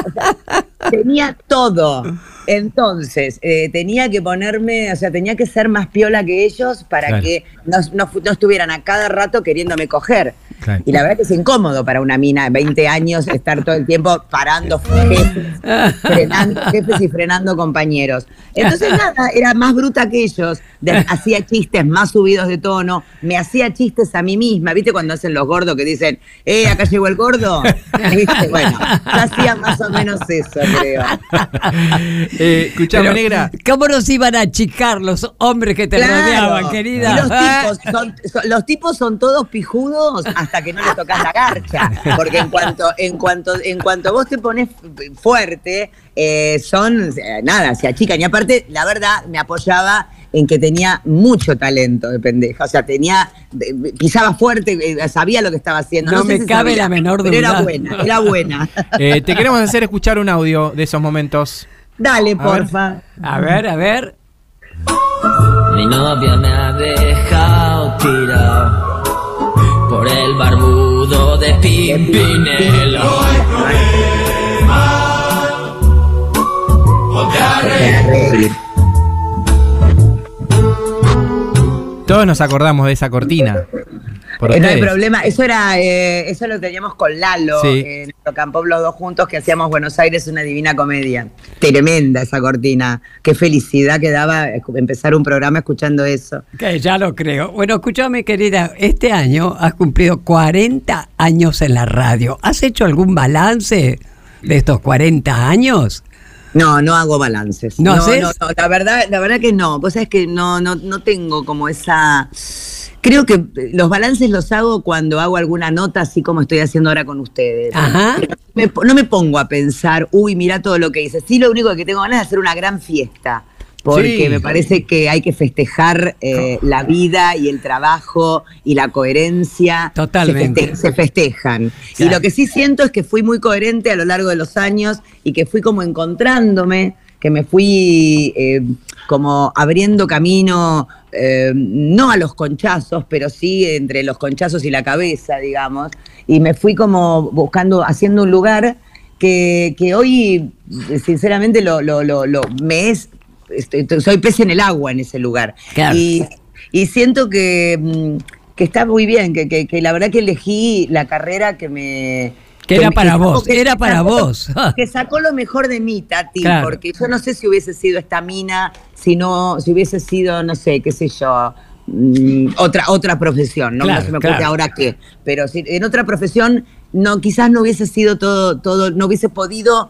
tenía todo. Entonces, eh, tenía que ponerme, o sea, tenía que ser más piola que ellos para Claro. que no, no fu- no estuvieran a cada rato queriéndome coger. Claro. Y la verdad que es incómodo para una mina de 20 años estar todo el tiempo parando jefes, frenando jefes y frenando compañeros. Entonces nada, era más bruta que ellos, de- hacía chistes más subidos de tono, me hacía chistes a mí misma, ¿viste cuando hacen los gordos que dicen, eh, acá llegó el gordo? ¿Viste? Bueno, yo hacía más o menos eso, creo. Eh, escuchame, Pero, negra. ¿Cómo nos iban a achicar los hombres que te Claro. rodeaban, querida? Y los, tipos son, son- los tipos son todos pijudos hasta hasta que no le tocas la garcha. Porque en cuanto, en cuanto, en cuanto vos te pones fuerte, eh, son, eh, nada, se achican. Y aparte, la verdad, me apoyaba en que tenía mucho talento de pendeja. O sea, tenía, pisaba fuerte, eh, sabía lo que estaba haciendo. No sé me si cabe sabía, la menor pero era duda. buena, era buena. Eh, te queremos hacer escuchar un audio de esos momentos. Dale, porfa. A ver, a ver. Mi novia me ha dejado tirado el barbudo de Pimpinela. Todos nos acordamos de esa cortina. Por Eh, no hay problema, eso era, eh, eso lo teníamos con Lalo Sí. en Campo los dos juntos que hacíamos Buenos Aires una divina comedia. Tremenda esa cortina. Qué felicidad que daba empezar un programa escuchando eso. Que ya lo creo. Bueno, escúchame, querida, este año has cumplido 40 años en la radio. ¿Has hecho algún balance de estos 40 años? No, no hago balances. ¿No no, no, no, la verdad, la verdad que no. Vos sabés que no, no, no tengo como esa. Creo que los balances los hago cuando hago alguna nota, así como estoy haciendo ahora con ustedes. Ajá. Me- no me pongo a pensar, uy, mira todo lo que hice. Sí, lo único que tengo ganas es de hacer una gran fiesta. Porque Sí. me parece que hay que festejar eh, la vida y el trabajo y la coherencia. Totalmente. Se, feste- se festejan. Y lo que sí siento es que fui muy coherente a lo largo de los años y que fui como encontrándome, que me fui eh, como abriendo camino, eh, no a los conchazos, pero sí entre los conchazos y la cabeza, digamos. Y me fui como buscando, haciendo un lugar que, que hoy, sinceramente, lo, lo, lo, lo- me es, estoy- soy pez en el agua en ese lugar. Claro. Y, y siento que, mm, que está muy bien, que, que, que la verdad que elegí la carrera que me... Que era para vos, que era para sacó- vos. Que sacó lo mejor de mí, Tati, Claro. porque yo no sé si hubiese sido esta mina, si no, si hubiese sido, no sé, qué sé yo, mm, otra, otra profesión, no, Claro, no se me ocurre claro. ahora qué, pero si en otra profesión no, quizás no hubiese sido todo, todo, no hubiese podido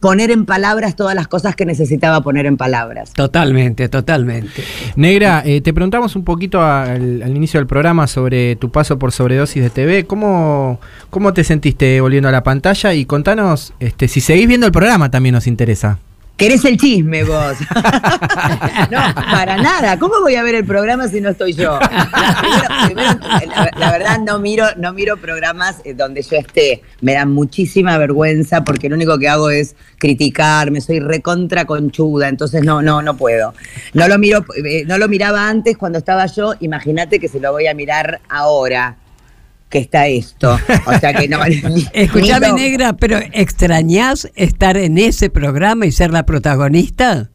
poner en palabras todas las cosas que necesitaba poner en palabras. Totalmente, totalmente. Negra, eh, te preguntamos un poquito al, al inicio del programa sobre tu paso por sobredosis de TV. ¿Cómo, cómo te sentiste volviendo a la pantalla? Y contanos, este, si seguís viendo el programa también nos interesa. ¿Querés el chisme vos? no, para nada. ¿Cómo voy a ver el programa si no estoy yo? Primero- la verdad no miro, no miro programas eh, donde yo esté. Me da muchísima vergüenza porque lo único que hago es criticarme, soy recontra conchuda, entonces no, no, no puedo. No lo miro, eh, no lo miraba antes cuando estaba yo, imagínate que se lo voy a mirar ahora que está esto. O sea que no. Escuchame, negra, pero ¿extrañás estar en ese programa y ser la protagonista?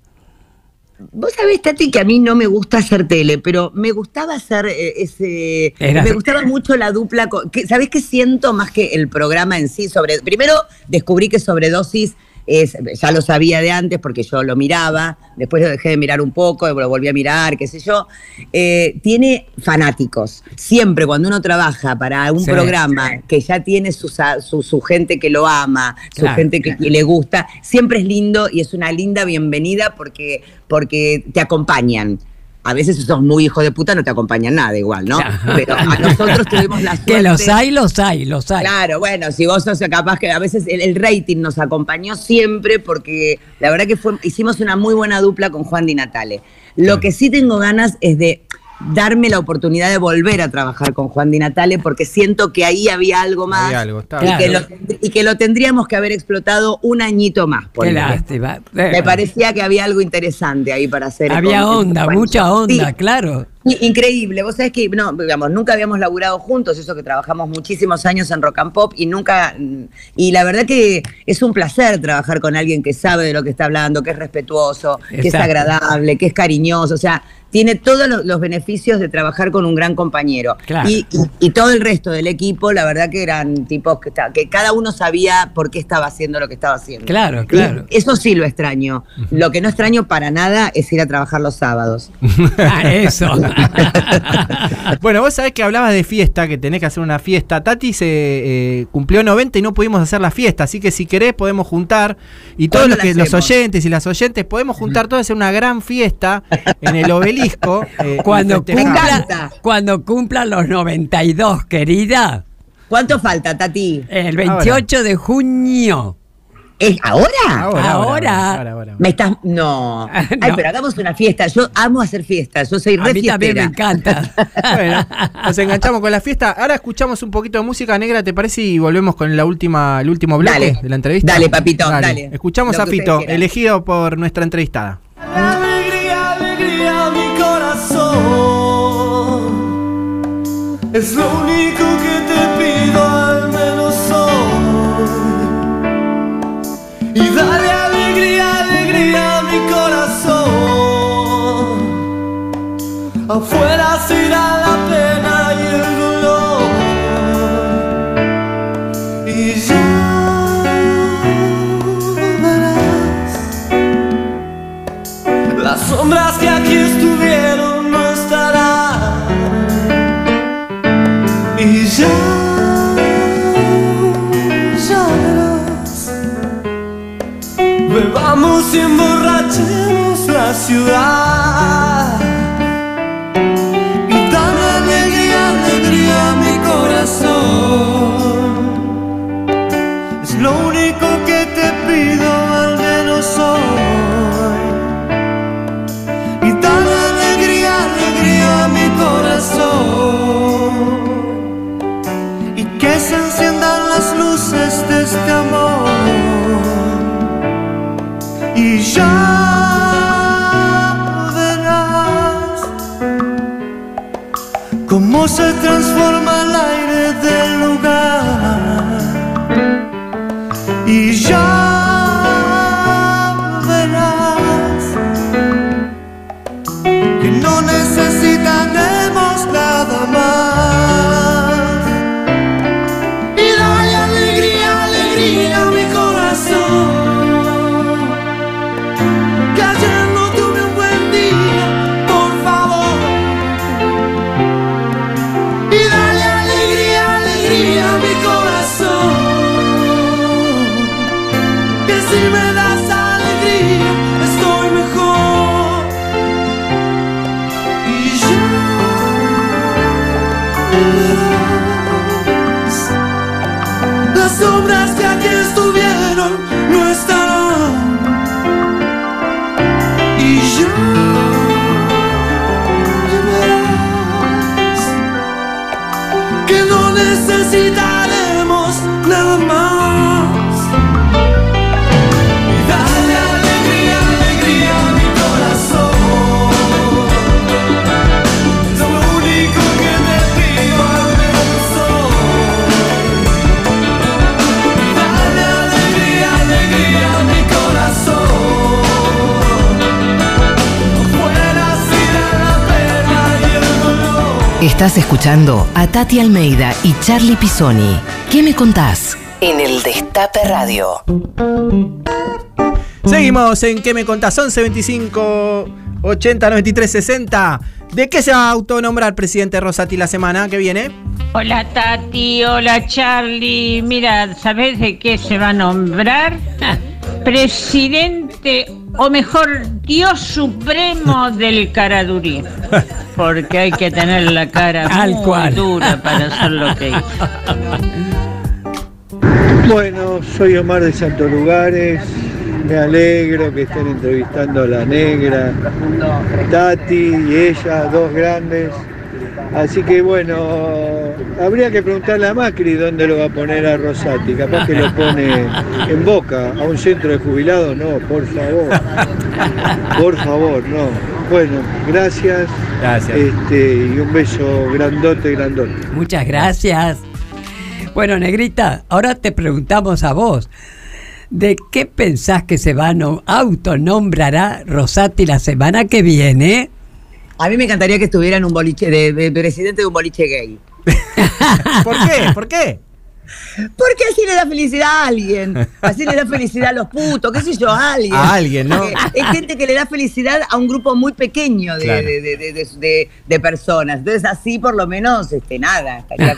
Vos sabés, Tati, que a mí no me gusta hacer tele, pero me gustaba hacer eh, ese. Era- Me gustaba mucho la dupla. con- que- ¿Sabés qué siento más que el programa en sí? Sobre, primero, descubrí que Sobredosis. Es, ya lo sabía de antes porque yo lo miraba, después lo dejé de mirar un poco, lo volví a mirar, qué sé yo. Eh, tiene fanáticos. Siempre cuando uno trabaja para un Sí. programa que ya tiene su, su, su gente que lo ama, su gente que, que le gusta, siempre es lindo y es una linda bienvenida porque, porque te acompañan. A veces si sos muy hijo de puta no te acompañan nada igual, ¿no? Claro. Pero a nosotros tuvimos la suerte. Que los hay, los hay, los hay. Claro, bueno, si vos sos capaz que a veces el, el rating nos acompañó siempre porque la verdad que fue, hicimos una muy buena dupla con Juan Di Natale. Lo que sí tengo ganas es de darme la oportunidad de volver a trabajar con Juan Di Natale porque siento que ahí había algo más Había algo, está y, que lo, y que lo tendríamos que haber explotado un añito más. Qué ponele. lástima. Me parecía que había algo interesante ahí para hacer. Había con- onda, mucha onda, sí, claro. Increíble, vos sabés que no, digamos, nunca habíamos laburado juntos, eso que trabajamos muchísimos años en Rock and Pop y nunca, mm, y la verdad que es un placer trabajar con alguien que sabe de lo que está hablando, que es respetuoso, que es agradable, que es cariñoso, o sea, tiene todos lo- los beneficios de trabajar con un gran compañero. Claro. Y, y- y todo el resto del equipo, la verdad que eran tipos que, que cada uno sabía por qué estaba haciendo lo que estaba haciendo. Claro, claro. Y eso sí lo extraño. Lo que no extraño para nada es ir a trabajar los sábados. Ah, eso. Bueno, vos sabés que hablabas de fiesta, que tenés que hacer una fiesta. Tati se eh, cumplió 90 y no pudimos hacer la fiesta, así que si querés podemos juntar y todos ¿Cuándo los, que, los oyentes y las oyentes podemos juntar todos a hacer una gran fiesta en el obelisco. eh, Cuando cumpla, cuando cumpla los 92, querida, ¿Cuánto falta, Tati? El 28 de junio. ¿Es ahora? Ahora, ahora, Ahora. ahora, ahora. Me estás. No. Ay, No. pero hagamos una fiesta. Yo amo hacer fiestas. Yo soy A re mí también me encanta. Bueno, nos enganchamos con la fiesta. Ahora escuchamos un poquito de música negra, ¿te parece? Y volvemos con la última, el último bloque Dale. de la entrevista. Dale, papito, dale. Escuchamos Lo a Fito, quieran. elegido por nuestra entrevistada. Alegría, alegría, mi corazón. Es lo único que te pido, Afuera se irá la pena y el dolor. Y ya verás. Las sombras que aquí estuvieron no estarán. Y ya, ya verás. Bebamos y emborrachemos la ciudad. Este amor. Y ya verás cómo se transforma el aire del si me das alegría, estoy mejor. Y ya verás, las sombras que aquí estuvieron no estarán. Y ya necesitaremos nada más. Estás escuchando a Tati Almeida y Charlie Pisoni. ¿Qué me contás? En el Destape Radio. Seguimos en ¿Qué me contás? 11 25 80 93 60. ¿De qué se va a autonombrar presidente Rosati la semana que viene? Hola Tati, hola Charlie. Mira, ¿sabes de qué se va a nombrar? Presidente, o mejor, Dios Supremo del Caradurí. Porque hay que tener la cara Tal muy cual. dura para hacer lo que hizo. Bueno, soy Omar de Santos Lugares. Me alegro que estén entrevistando a la negra, Tati y ella, dos grandes. Así que bueno, habría que preguntarle a Macri dónde lo va a poner a Rosati. Capaz que lo pone en boca, a un centro de jubilados. No, por favor. Por favor, no. Bueno, gracias. Gracias. Este, y un beso grandote, grandote. Muchas gracias. Bueno, Negrita, ahora te preguntamos a vos. ¿De qué pensás que se va a no- autonombrará Rosati la semana que viene? A mí me encantaría que estuviera en un boliche, de, de presidente de un boliche gay. ¿Por qué? ¿Por qué? Porque así le da felicidad a alguien. Así le da felicidad a los putos, qué sé yo, a alguien. A alguien, ¿no? Es gente que le da felicidad a un grupo muy pequeño de, Claro. de- personas. Entonces así por lo menos, este, nada, estaría.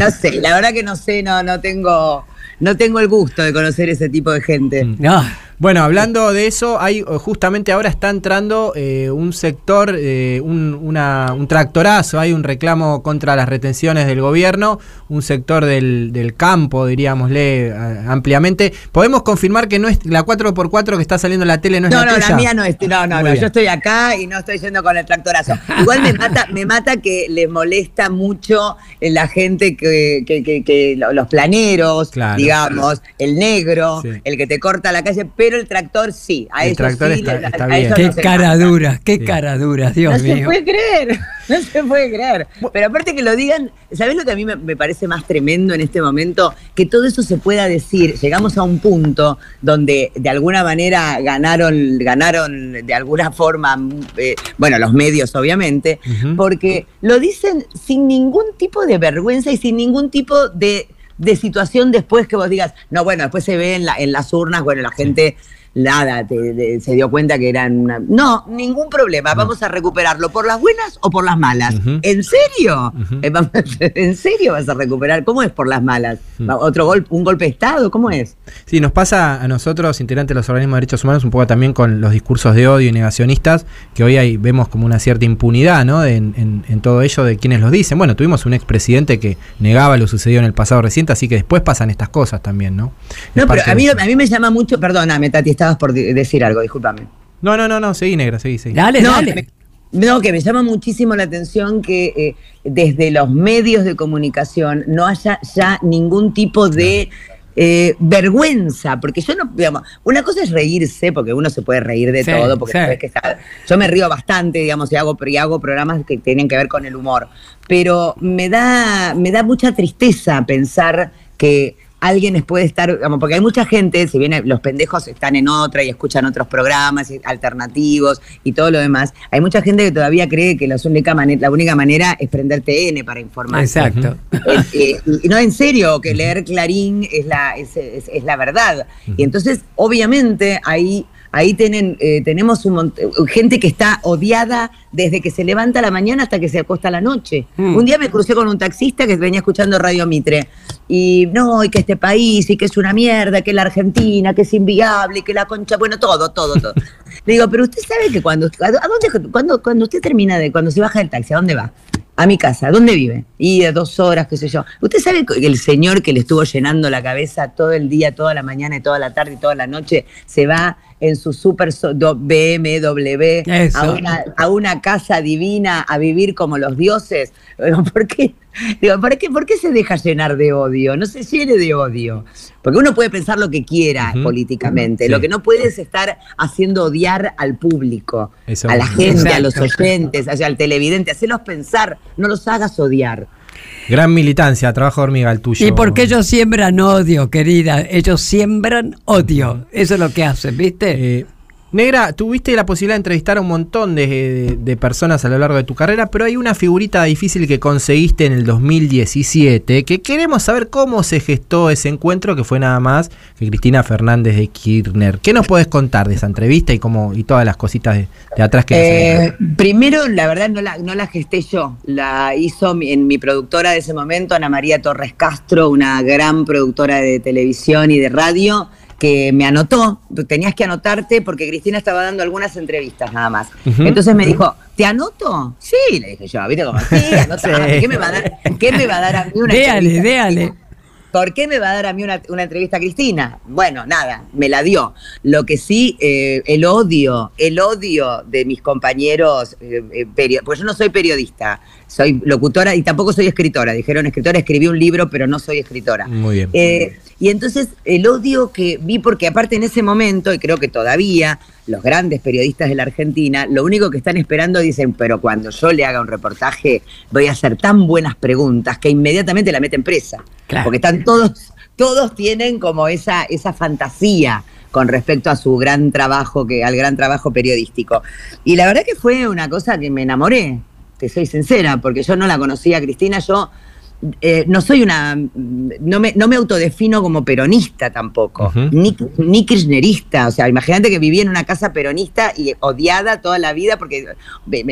No sé, la verdad que no sé, no, no tengo, no tengo el gusto de conocer ese tipo de gente. No, Bueno, hablando de eso, hay eh, justamente ahora está entrando eh, un sector, eh, un, una- un tractorazo, hay un reclamo contra las retenciones del gobierno, un sector del, del campo, diríamosle ampliamente. ¿Podemos confirmar que no es la 4x4 que está saliendo en la tele no es No, la no, tuya? la mía no es. No, no, Muy no. bien. Yo estoy acá y no estoy yendo con el tractorazo. Igual me mata, me mata que les molesta mucho la gente que, que- que- que lo- los planeros, Claro. digamos, el negro, Sí. el que te corta la calle, pero el tractor sí. A El tractor sí, está- le- está a bien. Qué no cara dura, qué Sí. cara dura, Dios No se mío. puede creer, no se puede creer. Pero aparte que lo digan, ¿sabés lo que a mí me, me parece más tremendo en este momento? Que todo eso se pueda decir. Llegamos a un punto donde de alguna manera ganaron, ganaron de alguna forma, eh, bueno, los medios obviamente, porque lo dicen sin ningún tipo de vergüenza y sin ningún tipo de, de situación después que vos digas, no, bueno, después se ve en, la- en las urnas, bueno, la gente nada, te- te- se dio cuenta que eran una... No, ningún problema, vamos a recuperarlo por las buenas o por las malas. ¿En serio? Eh, ¿En serio vas a recuperar? ¿Cómo es por las malas? Mm. ¿Otro golpe, un golpe de Estado? ¿Cómo es? Sí, nos pasa a nosotros, integrantes de los organismos de derechos humanos, un poco también con los discursos de odio y negacionistas, que hoy hay, vemos como una cierta impunidad ¿no? en, en- en todo ello de quienes los dicen. Bueno, tuvimos un expresidente que negaba lo sucedido en el pasado reciente, así que después pasan estas cosas también, ¿no? Es No, pero a mí, a mí me llama mucho... Perdóname, Tati, estabas por de- decir algo, discúlpame. No, no, no, no, seguí negra, seguí, seguí. Dale, no, dale. me- no, que me llama muchísimo la atención que eh, desde los medios de comunicación no haya ya ningún tipo de eh, vergüenza, porque yo no, digamos, una cosa es reírse, porque uno se puede reír de Sí, todo, porque sí. sabes que está- yo me río bastante, digamos, y hago, y hago programas que tienen que ver con el humor, pero me da, me da mucha tristeza pensar que alguien puede estar, porque hay mucha gente, si bien los pendejos están en otra y escuchan otros programas alternativos y todo lo demás, hay mucha gente que todavía cree que la única, mane- la única manera es prender TN para informar. Exacto. Eh, eh, y no, en serio, que leer Clarín es la, es, es- es la verdad. Y entonces, obviamente, ahí, ahí tienen, eh, tenemos un mont- gente que está odiada desde que se levanta a la mañana hasta que se acuesta a la noche. Mm. Un día me crucé con un taxista que venía escuchando Radio Mitre. Y no, y que este país, y que es una mierda, que la Argentina, que es inviable, que la concha, bueno, todo, todo, todo. Le digo, pero usted sabe que cuando, ¿a dónde, cuando, cuando usted termina de, cuando se baja del taxi, ¿a dónde va? A mi casa, ¿dónde vive? Y de dos horas, qué sé yo. ¿Usted sabe que el señor que le estuvo llenando la cabeza todo el día, toda la mañana y toda la tarde y toda la noche se va en su super BMW a una, a una casa divina a vivir como los dioses? Digo, ¿Por qué? Digo, ¿por qué, ¿Por qué se deja llenar de odio? No se llene de odio. Porque uno puede pensar lo que quiera políticamente. Sí. Lo que no puede es estar haciendo odiar al público, Eso a la gente, a los oyentes, o sea, al televidente. Hacerlos pensar, no los hagas odiar. Gran militancia, trabajo de hormiga el tuyo. Y porque ellos siembran odio, querida. Ellos siembran odio. Eso es lo que hacen, ¿viste? Eh, Negra, tuviste la posibilidad de entrevistar a un montón de, personas a lo largo de tu carrera, pero hay una figurita difícil que conseguiste en el 2017, que queremos saber cómo se gestó ese encuentro, que fue nada más que Cristina Fernández de Kirchner. ¿Qué nos podés contar de esa entrevista y cómo y todas las cositas de, de atrás que Eh, primero, la verdad, no la, no la gesté yo. La hizo mi- en mi productora de ese momento, Ana María Torres Castro, una gran productora de televisión y de radio, que me anotó. Tenías que anotarte porque Cristina estaba dando algunas entrevistas nada más. Entonces me dijo, ¿te anoto? Sí, le dije yo, ¿viste cómo? Sí, anotame. Sí. ¿Qué me va a dar, qué me va a dar a mí una Déale, entrevista? déale. ¿Por qué me va a dar a mí una, una entrevista a Cristina? Bueno, nada, me la dio. Lo que sí, eh, el odio, el odio de mis compañeros, eh, eh, porque yo no soy periodista, soy locutora y tampoco soy escritora. Dijeron escritora, escribí un libro, pero no soy escritora. Muy bien. Eh, y entonces el odio que vi, porque aparte en ese momento, y creo que todavía, los grandes periodistas de la Argentina, lo único que están esperando dicen, pero cuando yo le haga un reportaje, voy a hacer tan buenas preguntas que inmediatamente la meten presa. Claro. Porque están todos, todos tienen como esa, esa fantasía con respecto a su gran trabajo, que, al gran trabajo periodístico. Y la verdad que fue una cosa que me enamoré, te soy sincera, porque yo no la conocía a Cristina, yo eh, no soy una, no me, no me autodefino como peronista tampoco, ni, ni kirchnerista, o sea, imagínate que viví en una casa peronista y odiada toda la vida porque,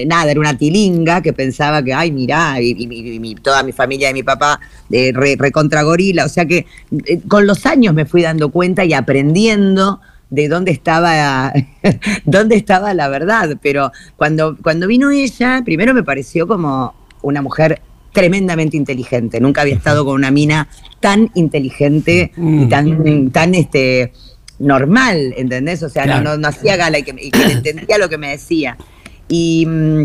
nada, era una tilinga que pensaba que, ay, mirá, y, y- y- toda mi familia de mi papá eh, re, recontra gorila, o sea que eh, con los años me fui dando cuenta y aprendiendo de dónde estaba, dónde estaba la verdad. Pero cuando, cuando vino ella, primero me pareció como una mujer tremendamente inteligente. Nunca había estado con una mina tan inteligente y tan, tan este normal, ¿entendés? O sea, no- Claro. no, no hacía gala y que, y que entendía lo que me decía. Y, mm,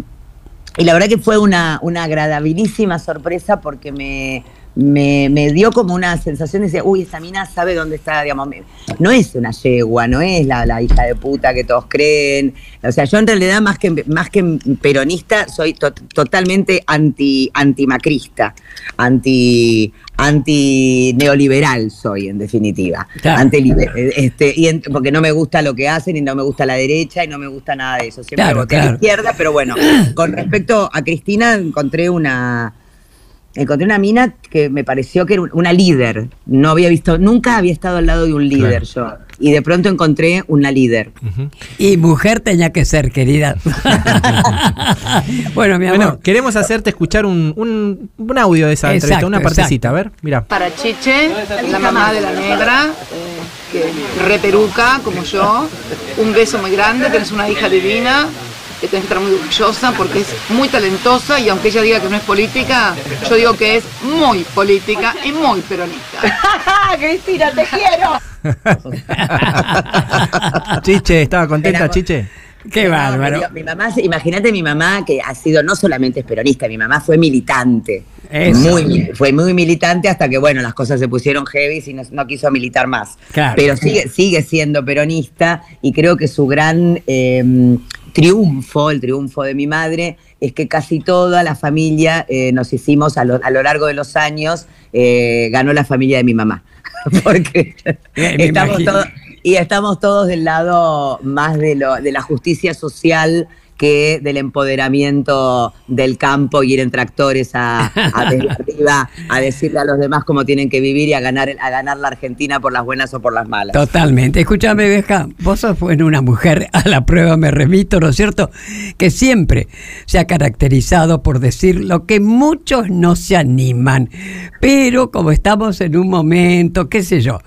y la verdad que fue una, una agradabilísima sorpresa porque me, me, me dio como una sensación de decir, uy, esa mina sabe dónde está, digamos, me- no es una yegua, no es la, la hija de puta que todos creen. O sea, yo en realidad más que, más que peronista soy to- totalmente anti, antimacrista, anti, anti neoliberal soy en definitiva. Claro. Antilibe- este, y en- porque no me gusta lo que hacen y no me gusta la derecha y no me gusta nada de eso. Siempre Claro, voté a la izquierda, pero bueno, con respecto a Cristina encontré una encontré una mina que me pareció que era una líder. No había visto, nunca había estado al lado de un líder yo. Y de pronto encontré una líder. Y mujer tenía que ser, querida. bueno, mi amor. Bueno, queremos hacerte escuchar un, un, un audio de esa Exacto, entrevista, una partecita. A ver, mira. Para Cheche, la mamá de la negra, eh, que reperuca como yo. Un beso muy grande, tenés una hija divina, que tenés que estar muy orgullosa porque es muy talentosa y aunque ella diga que no es política, yo digo que es muy política y muy peronista. Cristina, te quiero. Chiche, ¿estaba contenta, Chiche? Qué No, bárbaro. Mi mamá, imagínate mi mamá que ha sido no solamente peronista, mi mamá fue militante. Eso. Muy, mi- fue muy militante hasta que, bueno, las cosas se pusieron heavy y no, no quiso militar más. Claro. Pero sigue, sigue siendo peronista y creo que su gran eh, triunfo, el triunfo de mi madre, es que casi toda la familia eh, nos hicimos a lo, a lo largo de los años, eh, ganó la familia de mi mamá. Porque estamos todos, y estamos todos del lado más de, lo, de la justicia social que del empoderamiento del campo y ir en tractores a, a desde arriba a decirle a los demás cómo tienen que vivir y a ganar, a ganar la Argentina por las buenas o por las malas. Totalmente. Escúchame, vieja, vos sos bueno, una mujer, a la prueba me remito, ¿no es cierto? Que siempre se ha caracterizado por decir lo que muchos no se animan. Pero como estamos en un momento, qué sé yo,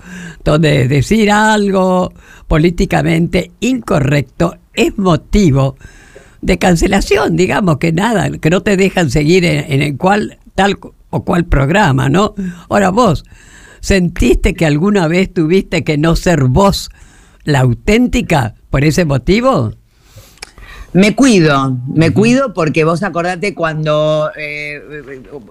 donde decir algo políticamente incorrecto es motivo de cancelación, digamos que nada, que no te dejan seguir en, en el cual tal o cual programa, ¿no? Ahora vos, ¿sentiste que alguna vez tuviste que no ser vos la auténtica por ese motivo? Me cuido, me cuido porque vos acordate cuando, eh,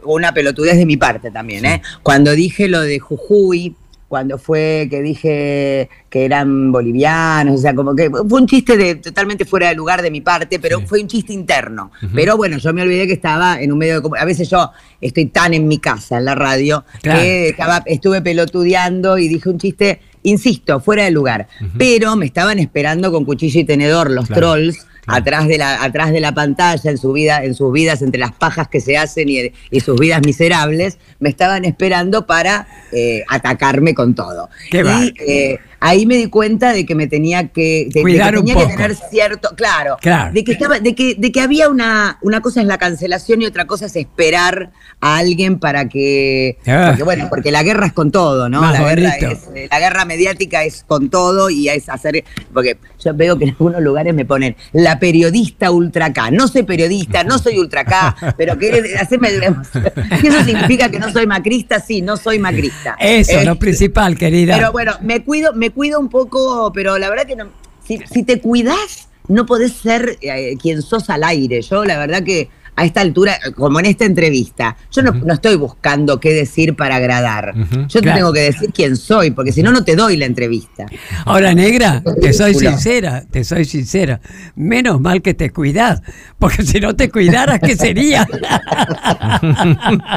una pelotudez de mi parte también, ¿eh? Cuando dije lo de Jujuy, cuando fue que dije que eran bolivianos, o sea, como que fue un chiste de totalmente fuera de lugar de mi parte, pero fue un chiste interno. Pero bueno, yo me olvidé que estaba en un medio de A veces yo estoy tan en mi casa, en la radio, Claro. que estaba, estuve pelotudeando y dije un chiste, insisto, fuera de lugar. Pero me estaban esperando con cuchillo y tenedor los Claro. trolls atrás de la atrás de la pantalla en su vida en sus vidas entre las pajas que se hacen y, y sus vidas miserables me estaban esperando para eh, atacarme con todo. Qué y eh, ahí me di cuenta de que me tenía que de- de, Cuidar que un tenía que poco. tener cierto claro, Claro. de que estaba de que de que había una una cosa es la cancelación y otra cosa es esperar a alguien para que Ah. porque bueno porque la guerra es con todo no Más la guerra es eh, la guerra mediática es con todo y es hacer porque yo veo que en algunos lugares me ponen la periodista ultra K. No soy periodista, no soy ultra K, pero que hacerme eso significa que no soy macrista, sí, no soy macrista. Eso, Eh, lo principal, querida. Pero bueno, me cuido, me cuido un poco, pero la verdad que no, si, si te cuidas, no podés ser eh, quien sos al aire. Yo la verdad que a esta altura, como en esta entrevista, yo no, no estoy buscando qué decir para agradar. Yo te Claro. tengo que decir quién soy, porque si no, no te doy la entrevista. Ahora, negra, te soy sincera, te soy sincera. Menos mal que te cuidás, porque si no te cuidaras, ¿qué sería?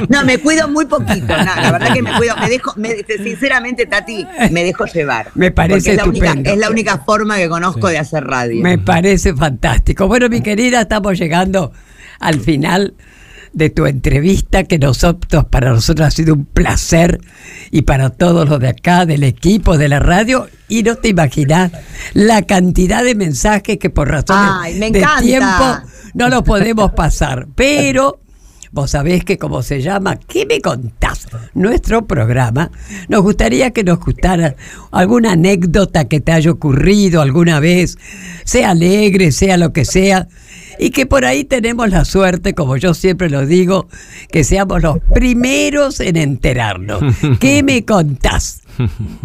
No, me cuido muy poquito. no, la verdad que me cuido. Me dejo, me- sinceramente, Tati, me dejo llevar. Me parece es la, única, estupendo. es la única forma que conozco de hacer radio. Me parece fantástico. Bueno, mi querida, estamos llegando al final de tu entrevista que nosotros para nosotros ha sido un placer y para todos los de acá del equipo de la radio y no te imaginas la cantidad de mensajes que por razones Ay, me de tiempo no los podemos pasar pero vos sabés que como se llama, ¿qué me contás? Nuestro programa, nos gustaría que nos gustara alguna anécdota que te haya ocurrido alguna vez, sea alegre, sea lo que sea, y que por ahí tenemos la suerte, como yo siempre lo digo, que seamos los primeros en enterarnos. ¿Qué me contás?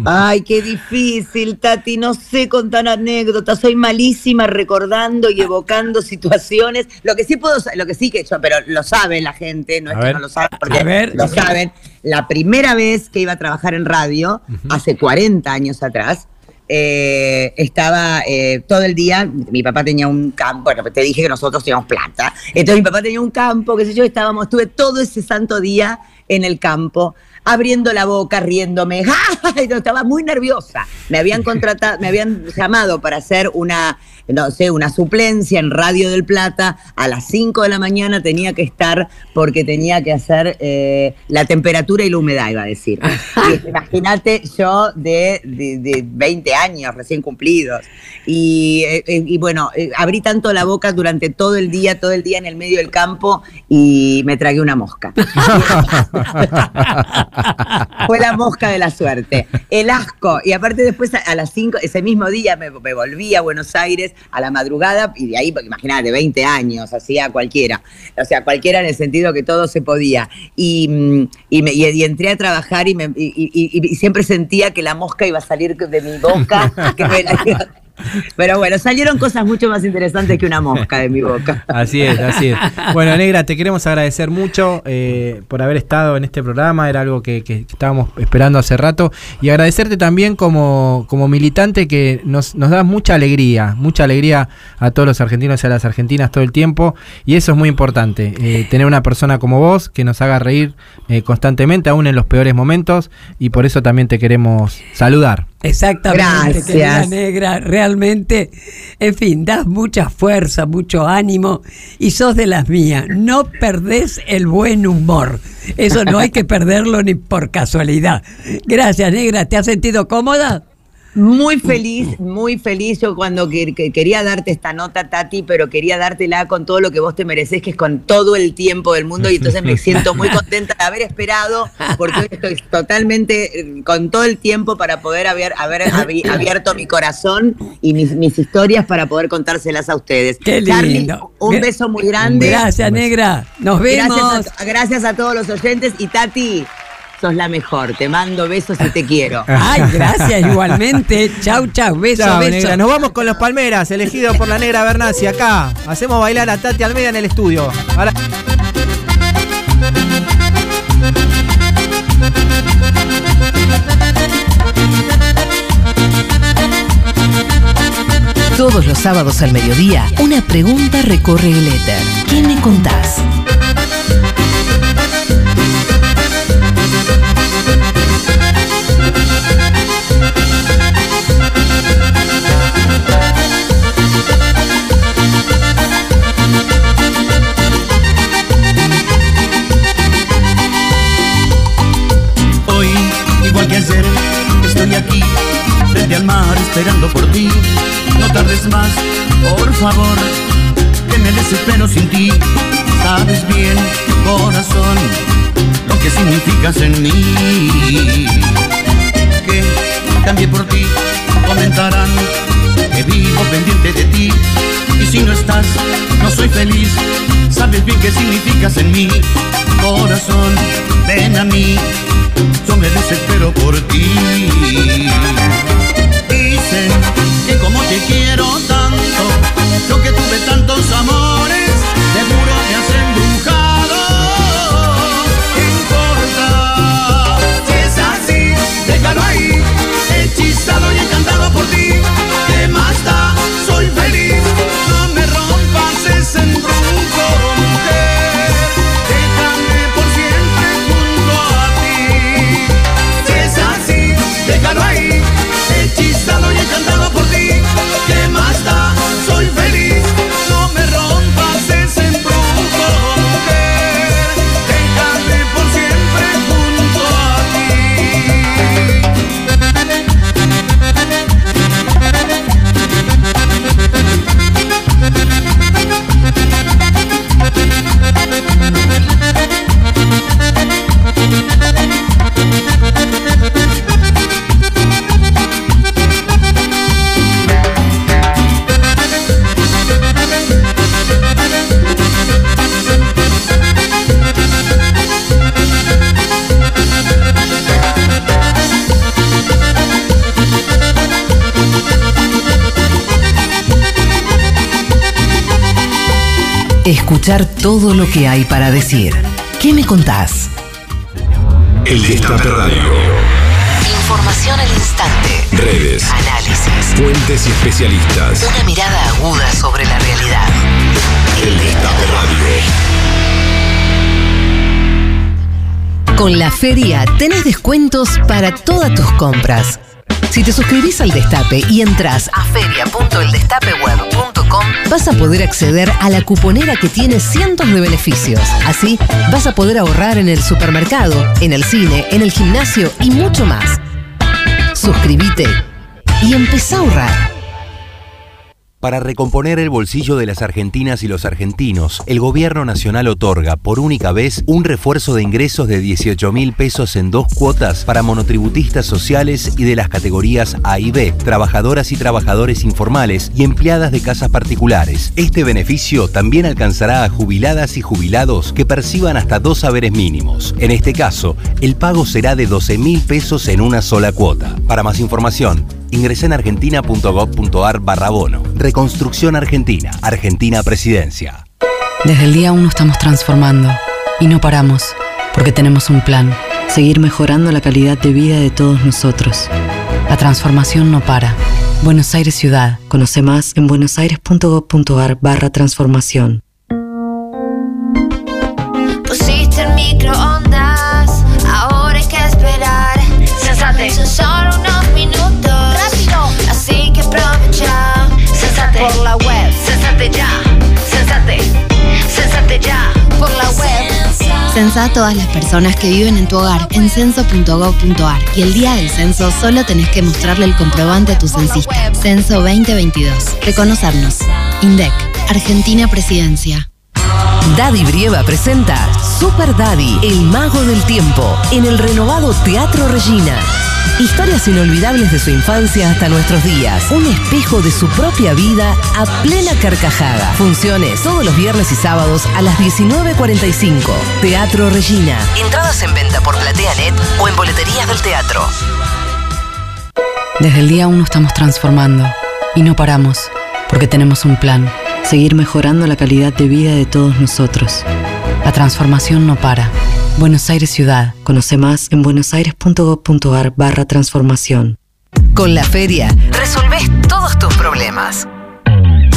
Ay, qué difícil, Tati. No sé contar anécdotas. Soy malísima recordando y evocando situaciones. Lo que sí puedo, lo que sí que he hecho, pero lo sabe la gente, no A es que no lo sabe, porque A ver. lo saben. La primera vez que iba a trabajar en radio, hace 40 años atrás, eh, estaba eh, todo el día, mi papá tenía un campo, bueno, te dije que nosotros teníamos plata, entonces mi papá tenía un campo, qué sé yo, estábamos, estuve todo ese santo día en el campo, abriendo la boca, riéndome, estaba muy nerviosa, me habían contratado, me habían llamado para hacer una, no sé, una suplencia en Radio del Plata, a las 5 de la mañana tenía que estar porque tenía que hacer eh, la temperatura y la humedad, iba a decir. Imagínate yo de, de- de 20 años recién cumplidos. Y, eh, eh, y bueno, eh, abrí tanto la boca durante todo el día, todo el día en el medio del campo y me tragué una mosca. Fue la mosca de la suerte. El asco. Y aparte después a, a las 5, ese mismo día me, me volví a Buenos Aires a la madrugada y de ahí, porque imagínate, 20 años, hacía cualquiera. O sea, cualquiera en el sentido que todo se podía. Y, mm, y, me- y- entré a trabajar y, me- y- siempre sentía que la mosca iba a salir de mi boca. que la Pero bueno, salieron cosas mucho más interesantes que una mosca de mi boca. Así es, así es. Bueno, Negra, te queremos agradecer mucho eh, por haber estado en este programa, era algo que, que estábamos esperando hace rato, y agradecerte también como, como militante que nos, nos mucha alegría, mucha alegría a todos los argentinos y a las argentinas todo el tiempo, y eso es muy importante, eh, tener una persona como vos que nos haga reír eh, constantemente, aún en los peores momentos, y por eso también te queremos saludar. Exactamente, Gracias. querida negra, realmente, en fin, das mucha fuerza, mucho ánimo y sos de las mías. No perdés el buen humor. Eso no hay que perderlo ni por casualidad. Gracias, negra. ¿Te has sentido cómoda? Muy feliz, muy feliz. Yo cuando que- que quería darte esta nota, Tati, pero quería dártela con todo lo que vos te mereces, que es con todo el tiempo del mundo. Y entonces me siento muy contenta de haber esperado, porque hoy estoy totalmente eh, con todo el tiempo para poder haber, haber abi- abierto mi corazón y mis, mis historias para poder contárselas a ustedes. Qué lindo. un beso muy grande. Gracias, negra. Nos vemos. Gracias a, gracias a todos los oyentes. Y Tati, sos la mejor. Te mando besos y te quiero. Ay, gracias igualmente. Chau, chau. Beso, Chao, beso. Negra. Nos vamos con los Palmeras, elegido por la Negra Bernasi acá. Hacemos bailar a Tati Almeida en el estudio. Ahora- Todos los sábados al mediodía, una pregunta recorre el éter. ¿Qué me contás? Estoy aquí, frente al mar, esperando por ti. No tardes más, por favor, que me desespero sin ti. Sabes bien, corazón, lo que significas en mí. Que cambié por ti, comentarán que vivo pendiente de ti. Y si no estás, no soy feliz. Sabes bien qué significas en mí. Corazón, ven a mí. Yo me desespero por ti. Dicen que como te quiero tanto, Escuchar todo lo que hay para decir. ¿Qué me contás? El Destape Radio. Información al instante. Redes. Análisis. Fuentes y especialistas. Una mirada aguda sobre la realidad. El Destape Radio. Con la feria tenés descuentos para todas tus compras. Si te suscribís al Destape y entras a feria.eldestapeweb.com, vas a poder acceder a la cuponera que tiene cientos de beneficios. Así, vas a poder ahorrar en el supermercado, en el cine, en el gimnasio y mucho más. Suscríbete y empezá a ahorrar. Para recomponer el bolsillo de las argentinas y los argentinos, el gobierno nacional otorga por única vez un refuerzo de ingresos de 18 mil pesos en dos cuotas para monotributistas sociales y de las categorías A y B, trabajadoras y trabajadores informales y empleadas de casas particulares. Este beneficio también alcanzará a jubiladas y jubilados que perciban hasta dos saberes mínimos. En este caso, el pago será de 12 mil pesos en una sola cuota. Para más información, Ingresa en argentina.gov.ar barra bono. Reconstrucción Argentina. Argentina Presidencia. Desde el día 1 estamos transformando y no paramos porque tenemos un plan. Seguir mejorando la calidad de vida de todos nosotros. La transformación no para. Buenos Aires Ciudad. Conoce más en buenosaires.gov.ar barra transformación. Pusiste el microondas, por la web. Sensate ya, sensate, sensate ya, por la web. Censá a todas las personas que viven en tu hogar en censo.gov.ar y el día del censo solo tenés que mostrarle el comprobante a tu censista. Censo 2022. Reconocernos. INDEC. Argentina Presidencia. Daddy Brieva presenta Super Daddy, el mago del tiempo, en el renovado Teatro Regina. Historias inolvidables de su infancia hasta nuestros días. Un espejo de su propia vida a plena carcajada. Funciones todos los viernes y sábados a las 19.45. Teatro Regina. Entradas en venta por PlateaNet o en boleterías del teatro. Desde el día 1 estamos transformando y no paramos porque tenemos un plan. Seguir mejorando la calidad de vida de todos nosotros. La transformación no para. Buenos Aires Ciudad. Conoce más en buenosaires.gov.ar barra transformación. Con la feria resolvés todos tus problemas.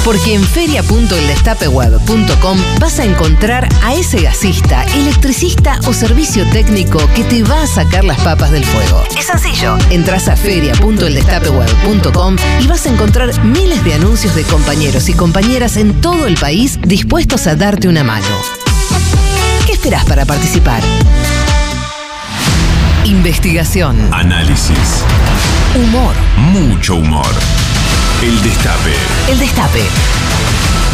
Porque en feria.eldestapeweb.com vas a encontrar a ese gasista, electricista o servicio técnico que te va a sacar las papas del fuego. Es sencillo. Entras a feria.eldestapeweb.com y vas a encontrar miles de anuncios de compañeros y compañeras en todo el país dispuestos a darte una mano. ¿Qué esperás para participar? Investigación. Análisis. Humor. Mucho humor. El Destape. El Destape.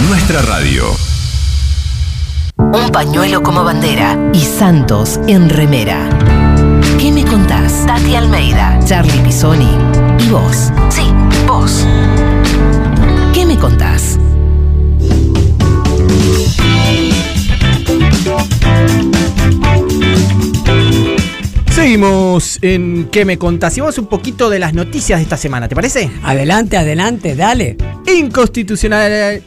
Nuestra radio. Un pañuelo como bandera y Santos en remera. ¿Qué me contás? Tati Almeida, Charlie Pisoni y vos. Sí, vos. ¿Qué me contás? Thank you. Seguimos en ¿Qué me contás? Y vamos un poquito de las noticias de esta semana, ¿te parece? Adelante, adelante, dale. Inconstitucionalidad,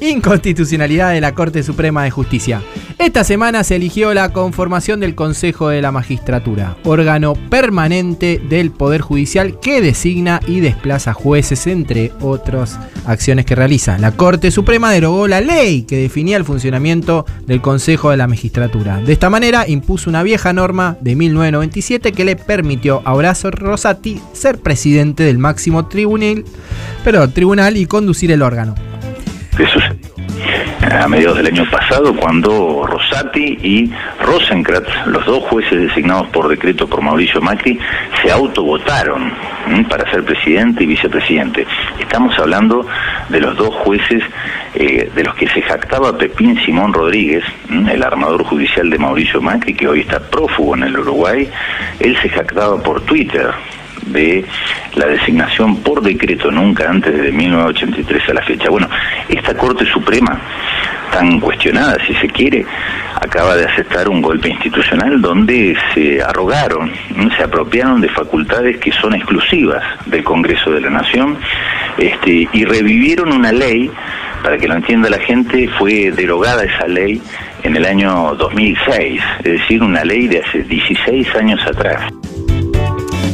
inconstitucionalidad de la Corte Suprema de Justicia. Esta semana se eligió la conformación del Consejo de la Magistratura, órgano permanente del Poder Judicial que designa y desplaza jueces, entre otras acciones que realiza. La Corte Suprema derogó la ley que definía el funcionamiento del Consejo de la Magistratura. De esta manera impuso una vieja norma de 1997 que le permitió a Horacio Rosati ser presidente del máximo tribunal, perdón, tribunal y conducir el órgano. A mediados del año pasado, cuando Rosati y Rosenkratz, los dos jueces designados por decreto por Mauricio Macri, se autovotaron para ser presidente y vicepresidente. Estamos hablando de los dos jueces eh, de los que se jactaba Pepín Simón Rodríguez, el armador judicial de Mauricio Macri, que hoy está prófugo en el Uruguay. Él se jactaba por Twitter de la designación por decreto nunca antes de 1983 a la fecha. Bueno, esta Corte Suprema tan cuestionada, si se quiere, acaba de aceptar un golpe institucional donde se arrogaron, se apropiaron de facultades que son exclusivas del Congreso de la Nación este, y revivieron una ley, para que lo entienda la gente, fue derogada esa ley en el año 2006, es decir, una ley de hace 16 años atrás.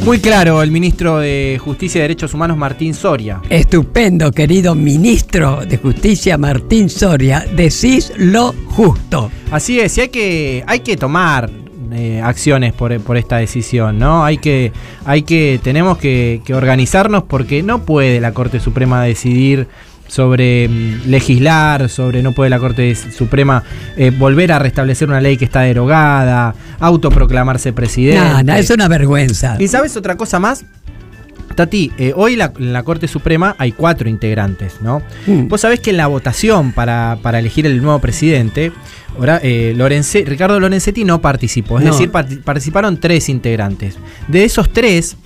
Muy claro, el ministro de Justicia y Derechos Humanos, Martín Soria. Estupendo, querido ministro de Justicia Martín Soria, decís lo justo. Así es, y hay que, hay que tomar eh, acciones por, por esta decisión, ¿no? Hay que, hay que, tenemos que, que organizarnos porque no puede la Corte Suprema decidir sobre mm, legislar, sobre no puede la Corte Suprema eh, volver a restablecer una ley que está derogada, autoproclamarse presidente. No, no, es una vergüenza. ¿Y sabes otra cosa más? Tati, eh, hoy la- en la Corte Suprema hay cuatro integrantes, ¿no? Mm. Vos sabés que en la votación para, para elegir el nuevo presidente, ahora, eh, Lorenze- Ricardo Lorenzetti no participó, es No. decir, parti- participaron tres integrantes. De esos tres,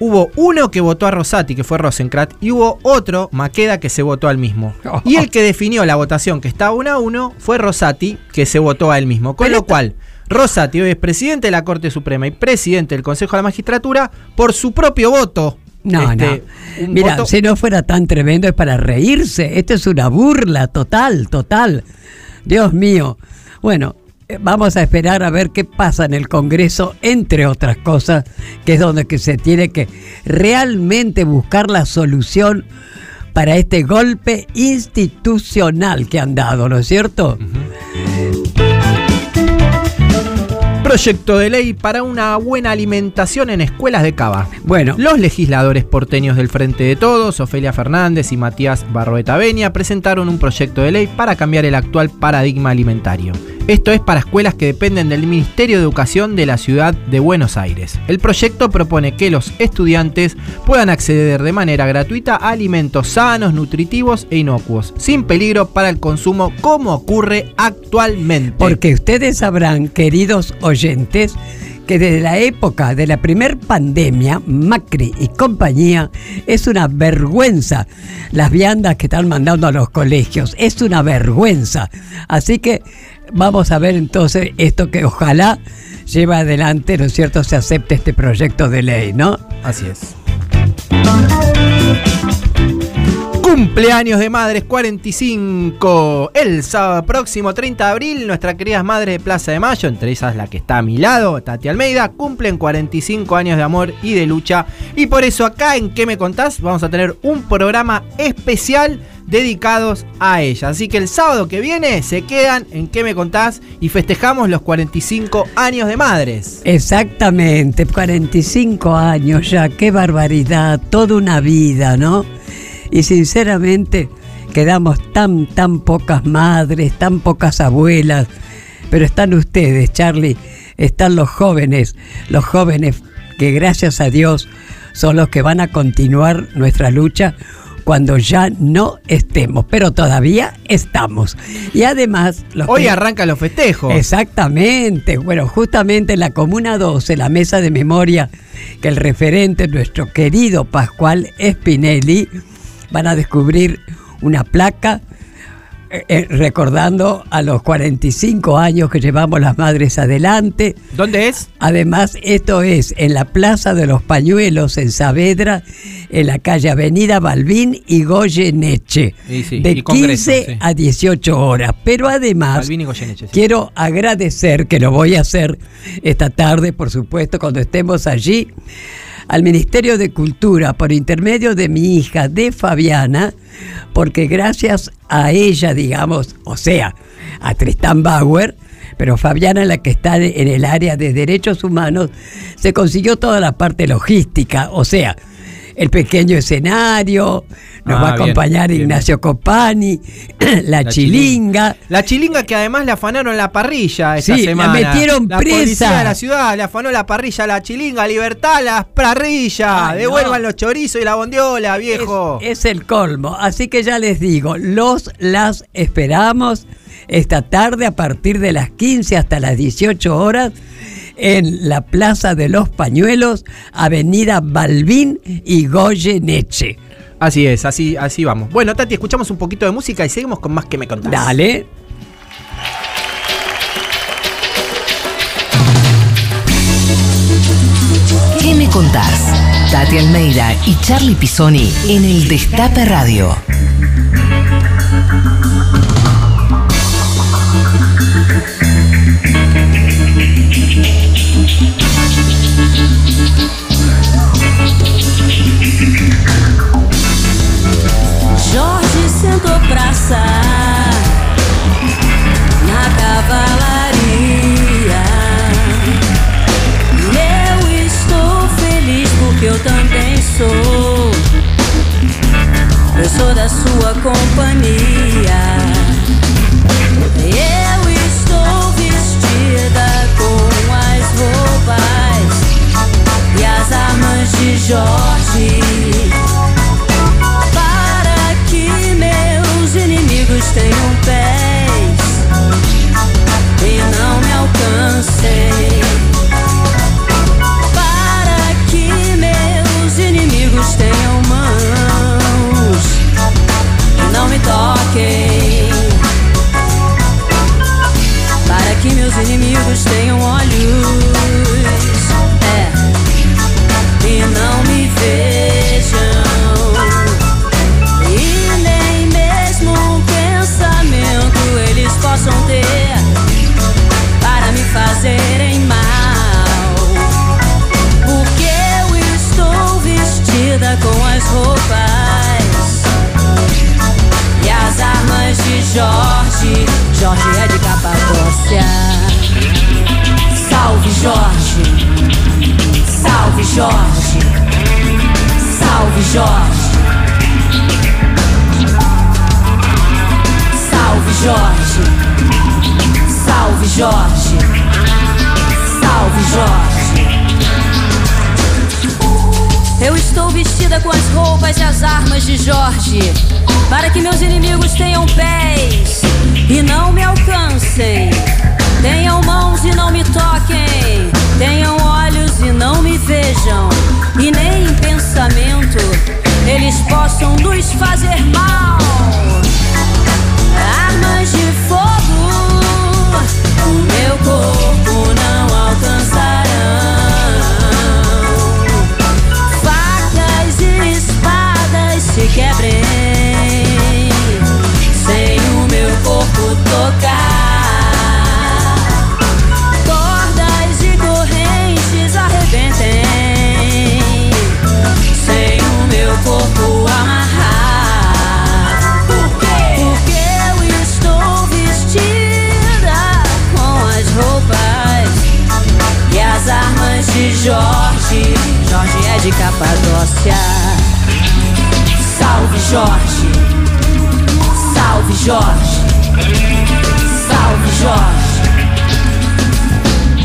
hubo uno que votó a Rosati, que fue Rosencrat, y hubo otro, Maqueda, que se votó al mismo. Y el que definió la votación que estaba uno a uno fue Rosati, que se votó a él mismo. Con lo cual, Rosati hoy es presidente de la Corte Suprema y presidente del Consejo de la Magistratura por su propio voto. No, Este, no. un Mira, voto- si no fuera tan tremendo es para reírse. Esto es una burla total, total. Dios mío. Bueno, vamos a esperar a ver qué pasa en el Congreso, entre otras cosas, que es donde que se tiene que realmente buscar la solución para este golpe institucional que han dado, ¿no es cierto? Proyecto de ley para una buena alimentación en escuelas de Cava. Bueno. Los legisladores porteños del Frente de Todos, Ofelia Fernández y Matías Barroeta Benia, presentaron un proyecto de ley para cambiar el actual paradigma alimentario. Esto es para escuelas que dependen del Ministerio de Educación de la ciudad de Buenos Aires. El proyecto propone que los estudiantes puedan acceder de manera gratuita a alimentos sanos, nutritivos e inocuos, sin peligro para el consumo como ocurre actualmente. Porque ustedes sabrán, queridos oyentes, que desde la época de la primer pandemia, Macri y compañía, es una vergüenza las viandas que están mandando a los colegios. Es una vergüenza. Así que vamos a ver entonces esto que ojalá lleve adelante, ¿no es cierto?, se acepte este proyecto de ley, ¿no? Así es. Cumpleaños de Madres 45. El sábado próximo 30 de abril, nuestras queridas madres de Plaza de Mayo, entre esas la que está a mi lado, Tati Almeida, cumplen 45 años de amor y de lucha. Y por eso acá en ¿Qué me contás? Vamos a tener un programa especial dedicados a ella. Así que el sábado que viene se quedan en ¿Qué me contás? Y festejamos los 45 años de madres. Exactamente, 45 años ya, qué barbaridad, toda una vida, ¿no? Y sinceramente quedamos tan, tan pocas madres, tan pocas abuelas, pero están ustedes, Charlie, están los jóvenes, los jóvenes que gracias a Dios son los que van a continuar nuestra lucha cuando ya no estemos, pero todavía estamos. Y además... Los Hoy que- arrancan los festejos. Exactamente. Bueno, justamente en la Comuna 12, la mesa de memoria, que el referente, nuestro querido Pascual Spinelli, van a descubrir una placa eh, eh, recordando a los 45 años que llevamos las madres adelante. ¿Dónde es? Además, esto es en la Plaza de los Pañuelos, en Saavedra, en la calle Avenida Balbín y Goyeneche, Y sí, de y Congreso, 15 sí. a 18 horas. Pero además, Balbín y Goyeneche, sí. quiero agradecer, que lo voy a hacer esta tarde, por supuesto, cuando estemos allí, al Ministerio de Cultura por intermedio de mi hija, de Fabiana, porque gracias a ella, digamos, o sea, a Tristán Bauer, pero Fabiana, la que está en el área de derechos humanos, se consiguió toda la parte logística, o sea, el pequeño escenario, nos Ah, va a acompañar bien. Ignacio Copani, la, La chilinga. La chilinga que además le afanaron la parrilla esta Sí, la semana. metieron la presa. policía de la ciudad le afanó la parrilla la chilinga. Libertad a las parrillas. Devuelvan no. los chorizos y la bondiola, viejo. Es el colmo. Así que ya les digo, los las esperamos esta tarde a partir de las 15 hasta las 18 horas en la Plaza de los Pañuelos, Avenida Balbín y Goyeneche. Así es, así, así vamos. Bueno, Tati, escuchamos un poquito de música y seguimos con más que me contás. Dale. ¿Qué me contás? Tati Almeida y Charlie Pisoni en el Destape Radio. Jorge sentou pra assar na cavalaria. Eu estou feliz porque eu também sou. Eu sou da sua companhia. Eu estou vestida com as roupas e as armas de Jorge. Tenham pés e não me alcancem. Para que meus inimigos tenham mãos e não me toquem. Para que meus inimigos tenham olhos. Jorge. Jorge é de Capadócia. Salve Jorge. Salve Jorge, salve Jorge, salve Jorge, salve Jorge, salve Jorge. Eu estou vestida com as roupas e as armas de Jorge, para que meus inimigos tenham pés e não me alcancem, tenham mãos e não me toquem, tenham olhos e não me vejam, e nem em pensamento eles possam nos fazer mal. Armas de fogo, o meu corpo louca.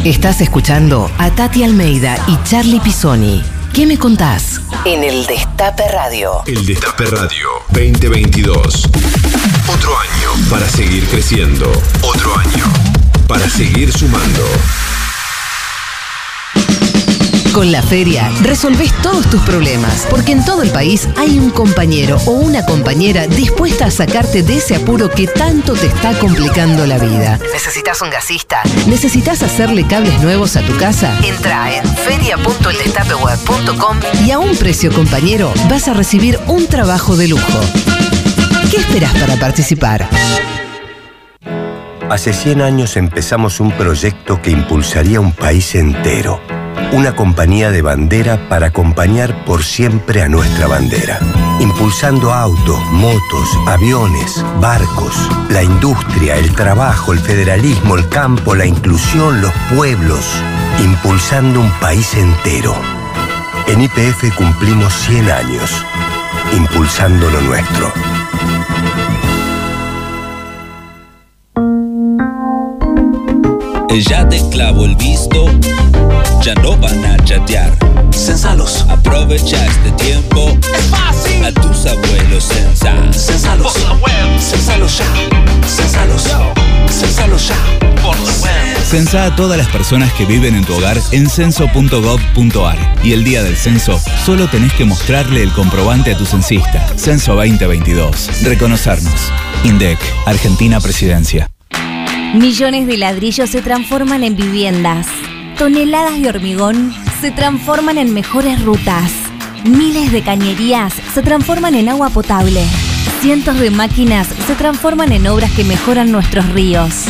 Estás escuchando a Tati Almeida y Charlie Pisoni. ¿Qué me contás? En el Destape Radio. El Destape Radio 2022. Otro año para seguir creciendo. Otro año para seguir sumando. Con la feria resolvés todos tus problemas, porque en todo el país hay un compañero o una compañera dispuesta a sacarte de ese apuro que tanto te está complicando la vida. ¿Necesitas un gasista? ¿Necesitas hacerle cables nuevos a tu casa? Entra en feria.eldestapeweb.com y a un precio compañero vas a recibir un trabajo de lujo. ¿Qué esperas para participar? Hace 100 años empezamos un proyecto que impulsaría un país entero. Una compañía de bandera para acompañar por siempre a nuestra bandera. Impulsando autos, motos, aviones, barcos, la industria, el trabajo, el federalismo, el campo, la inclusión, los pueblos. Impulsando un país entero. En IPF cumplimos 100 años. Impulsando lo nuestro. Ya te clavo el visto, ya no van a chatear. Censalos. Aprovecha este tiempo. Es fácil. A tus abuelos censa. Censalos. Por la web. Censalos ya. Censalos. Censalos ya. Por la web. Censá a todas las personas que viven en tu hogar en censo.gov.ar y el día del censo solo tenés que mostrarle el comprobante a tu censista. Censo 2022. Reconocernos. INDEC, Argentina Presidencia. Millones de ladrillos se transforman en viviendas. Toneladas de hormigón se transforman en mejores rutas. Miles de cañerías se transforman en agua potable. Cientos de máquinas se transforman en obras que mejoran nuestros ríos.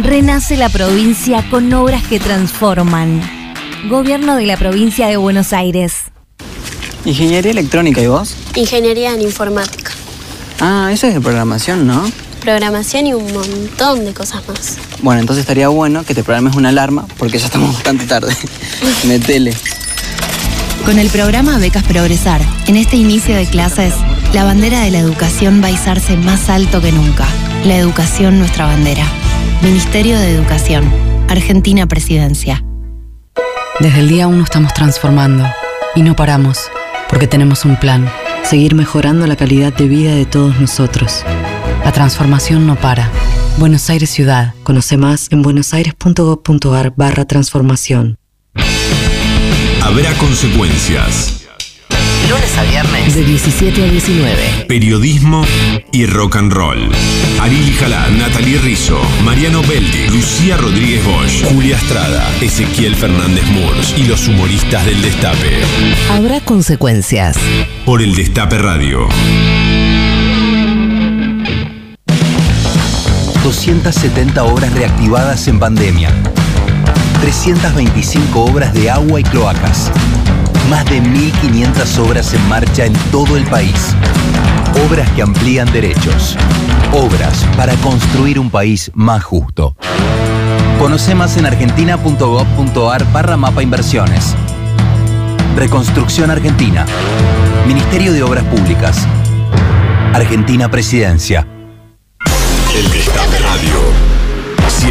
Renace la provincia con obras que transforman. Gobierno de la provincia de Buenos Aires. Ingeniería electrónica, ¿y vos? Ingeniería en informática, Ah, eso es de programación, ¿no? Programación y un montón de cosas más. Bueno, entonces estaría bueno que te programes una alarma porque ya estamos bastante tarde. Metele. Con el programa Becas Progresar, en este inicio de clases, la bandera de la educación va a izarse más alto que nunca. La educación nuestra bandera. Ministerio de Educación. Argentina Presidencia. Desde el día 1 estamos transformando y no paramos, porque tenemos un plan, seguir mejorando la calidad de vida de todos nosotros. La transformación no para. Buenos Aires Ciudad. Conoce más en buenosaires.gov.ar barra transformación. Habrá consecuencias. Lunes a viernes. De 17 a 19. Periodismo y rock and roll. Ariel Jalá, Natalie Rizzo, Mariano Beldi, Lucía Rodríguez Bosch, Julia Estrada, Ezequiel Fernández Murs y los humoristas del Destape. Habrá consecuencias. Por el Destape Radio. 270 obras reactivadas en pandemia. 325 obras de agua y cloacas. Más de 1.500 obras en marcha en todo el país. Obras que amplían derechos. Obras para construir un país más justo. Conoce más en argentina.gov.ar barra mapa inversiones. Reconstrucción Argentina. Ministerio de Obras Públicas. Argentina Presidencia.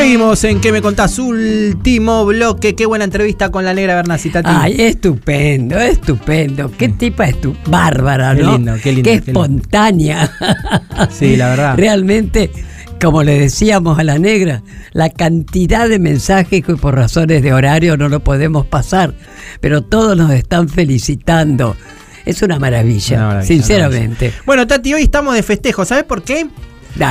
Seguimos en ¿Qué me contás? Último bloque. Qué buena entrevista con la negra Bernacita. Ay, estupendo, estupendo. Qué tipa es tu bárbara, Qué ¿no? lindo, qué lindo, qué lindo. espontánea. Sí, la verdad. Realmente, como le decíamos a la negra, la cantidad de mensajes que por razones de horario no lo podemos pasar, pero todos nos están felicitando. Es una maravilla, Una maravilla, sinceramente. Bueno, Tati, hoy estamos de festejo. ¿Sabes por qué?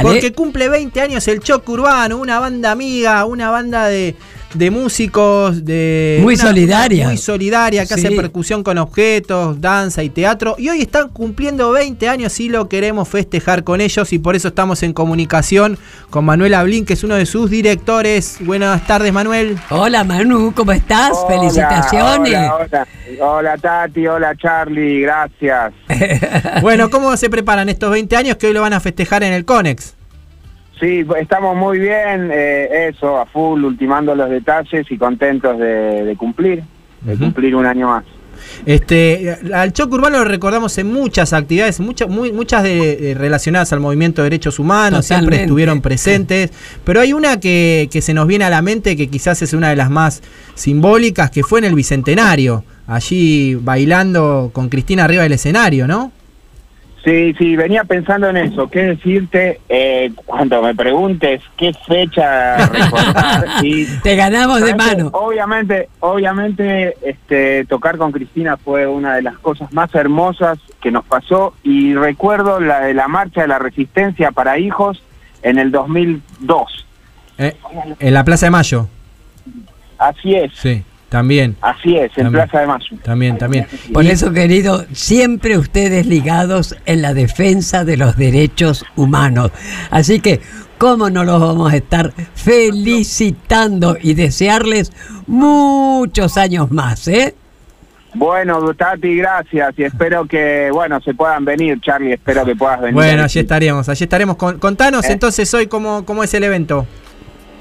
Porque cumple 20 años el Choc Urbano, una banda amiga, una banda de, de músicos, de. Muy una- solidaria. Muy solidaria, que Sí. hace percusión con objetos, danza y teatro. Y hoy están cumpliendo 20 años y lo queremos festejar con ellos. Y por eso estamos en comunicación con Manuel Ablín, que es uno de sus directores. Buenas tardes, Manuel. Hola Manu, ¿cómo estás? Hola, Felicitaciones. Hola, hola. Hola, Tati, hola Charlie, gracias. Bueno, ¿cómo se preparan estos 20 años que hoy lo van a festejar en el Conex? Sí, estamos muy bien, eh, eso, a full, ultimando los detalles y contentos de, de cumplir, de cumplir un año más. Este, al Choc Urbano lo recordamos en muchas actividades, muchas, muy, muchas de, de relacionadas al movimiento de derechos humanos, siempre estuvieron presentes, pero hay una que, que se nos viene a la mente que quizás es una de las más simbólicas, que fue en el Bicentenario, allí bailando con Cristina arriba del escenario, ¿no? Sí, sí, venía pensando en eso, qué decirte eh, cuando me preguntes qué fecha recordar. y, Te ganamos de mano. Obviamente, obviamente, este, tocar con Cristina fue una de las cosas más hermosas que nos pasó y recuerdo la de la marcha de la resistencia para hijos en el 2002. Eh, en la Plaza de Mayo. Así es, Sí, también. así es, en También. Plaza de Mayo. También, también. Por eso, querido, siempre ustedes ligados en la defensa de los derechos humanos. Así que, ¿cómo no los vamos a estar felicitando y desearles muchos años más, eh? Bueno, Tati, gracias y espero que, bueno, se puedan venir, Charlie, espero que puedas venir. Bueno, allí estaremos, allí estaremos. Con- contanos Eh. entonces hoy cómo, cómo es el evento.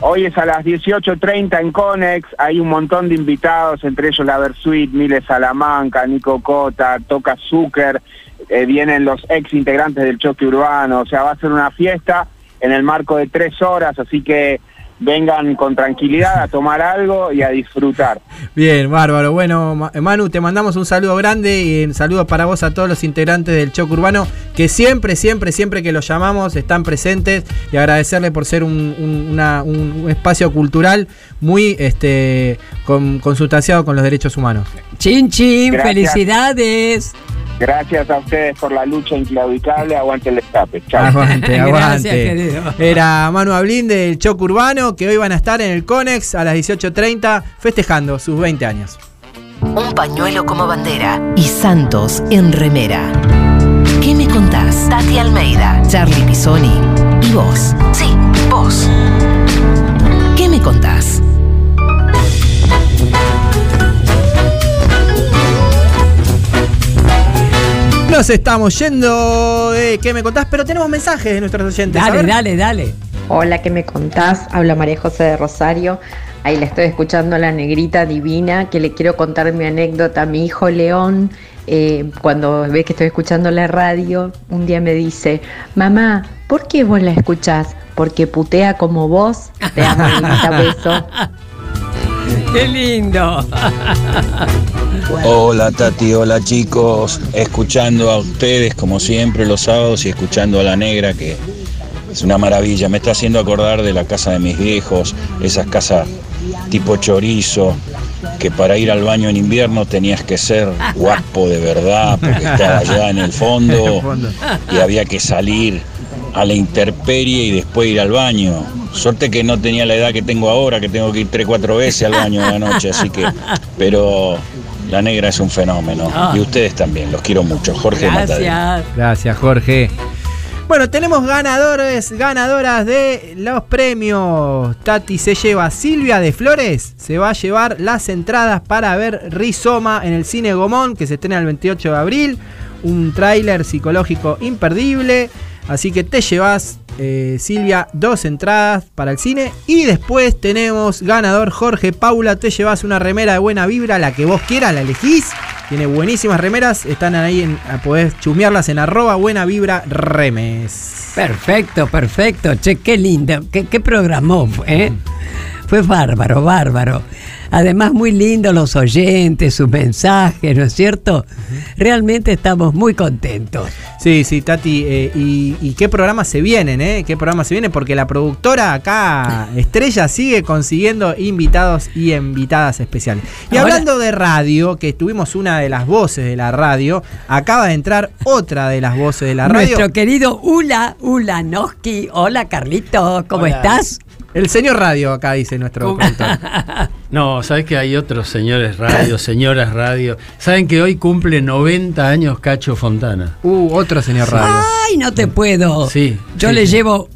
Hoy es a las 18.30 en Conex, hay un montón de invitados, entre ellos la Versuit, Miles Salamanca, Nico Cota, Toca Zucker, eh, vienen los ex integrantes del choque urbano, o sea, va a ser una fiesta en el marco de tres horas, así que vengan con tranquilidad a tomar algo y a disfrutar. Bien, bárbaro. Bueno, Ma- Manu, te mandamos un saludo grande y un saludo para vos a todos los integrantes del Choc Urbano que siempre, siempre, siempre que los llamamos están presentes y agradecerle por ser un, un- una- un- un espacio cultural muy este, con- consustanciado con los derechos humanos. Chin, chin, Gracias. felicidades. Gracias a ustedes por la lucha inclaudicable, aguante el destape. Chao. Aguante, Gracias, aguante. querido. Era Manu Ablín del Choc Urbano que hoy van a estar en el Conex a las 18.30 festejando sus 20 años. Un pañuelo como bandera y Santos en remera. ¿Qué me contás? Tati Almeida, Charlie Pisoni y vos. Sí, vos. ¿Qué me contás? Nos estamos yendo de ¿Qué me contás? Pero tenemos mensajes de nuestros oyentes. Dale, dale, dale. Hola, ¿qué me contás? Habla María José de Rosario. Ahí la estoy escuchando a la negrita divina, que le quiero contar mi anécdota. Mi hijo León, eh, cuando ve que estoy escuchando la radio, un día me dice, mamá, ¿por qué vos la escuchás? Porque putea como vos. Te amo, negrita, beso. Qué lindo. Hola Tati, hola chicos, escuchando a ustedes como siempre los sábados y escuchando a la negra que es una maravilla, me está haciendo acordar de la casa de mis viejos, esas casas tipo chorizo, que para ir al baño en invierno tenías que ser guapo de verdad, porque estaba allá en el fondo y había que salir a la intemperie y después ir al baño. Suerte que no tenía la edad que tengo ahora, que tengo que ir tres, cuatro veces al baño de la noche, así que, pero la negra es un fenómeno. Ah. Y ustedes también, los quiero mucho. Jorge Matadero. Gracias, Jorge. Bueno, tenemos ganadores, ganadoras de los premios. Tati se lleva Silvia de Flores, se va a llevar las entradas para ver Rizoma en el cine Gomón, que se estrena el 28 de abril. Un tráiler psicológico imperdible. Así que te llevas, eh, Silvia, dos entradas para el cine. Y después tenemos ganador Jorge Paula. Te llevas una remera de buena vibra, la que vos quieras, la elegís. Tiene buenísimas remeras. Están ahí, en, podés chusmearlas en arroba buena vibra remes. Perfecto, perfecto. Che, qué lindo. Qué, qué programó, ¿eh? Fue bárbaro, bárbaro. Además, muy lindo los oyentes, sus mensajes, ¿no es cierto? Realmente estamos muy contentos. Sí, sí, Tati. eh, y, y qué programas se vienen, ¿eh? ¿Qué programas se vienen? Porque la productora acá, Estrella, sigue consiguiendo invitados y invitadas especiales. Y Ahora- hablando de radio, que tuvimos una de las voces de la radio, acaba de entrar otra de las voces de la radio. Nuestro querido Ula Ulanowski. Hola, Carlito, ¿cómo Hola. estás? El señor radio, acá dice nuestro productor. No, sabes que hay otros señores radio, señoras radio. Saben que hoy cumple 90 años Cacho Fontana. Uh, otro señor radio. Ay, no te puedo. Sí. Yo sí, le sí. llevo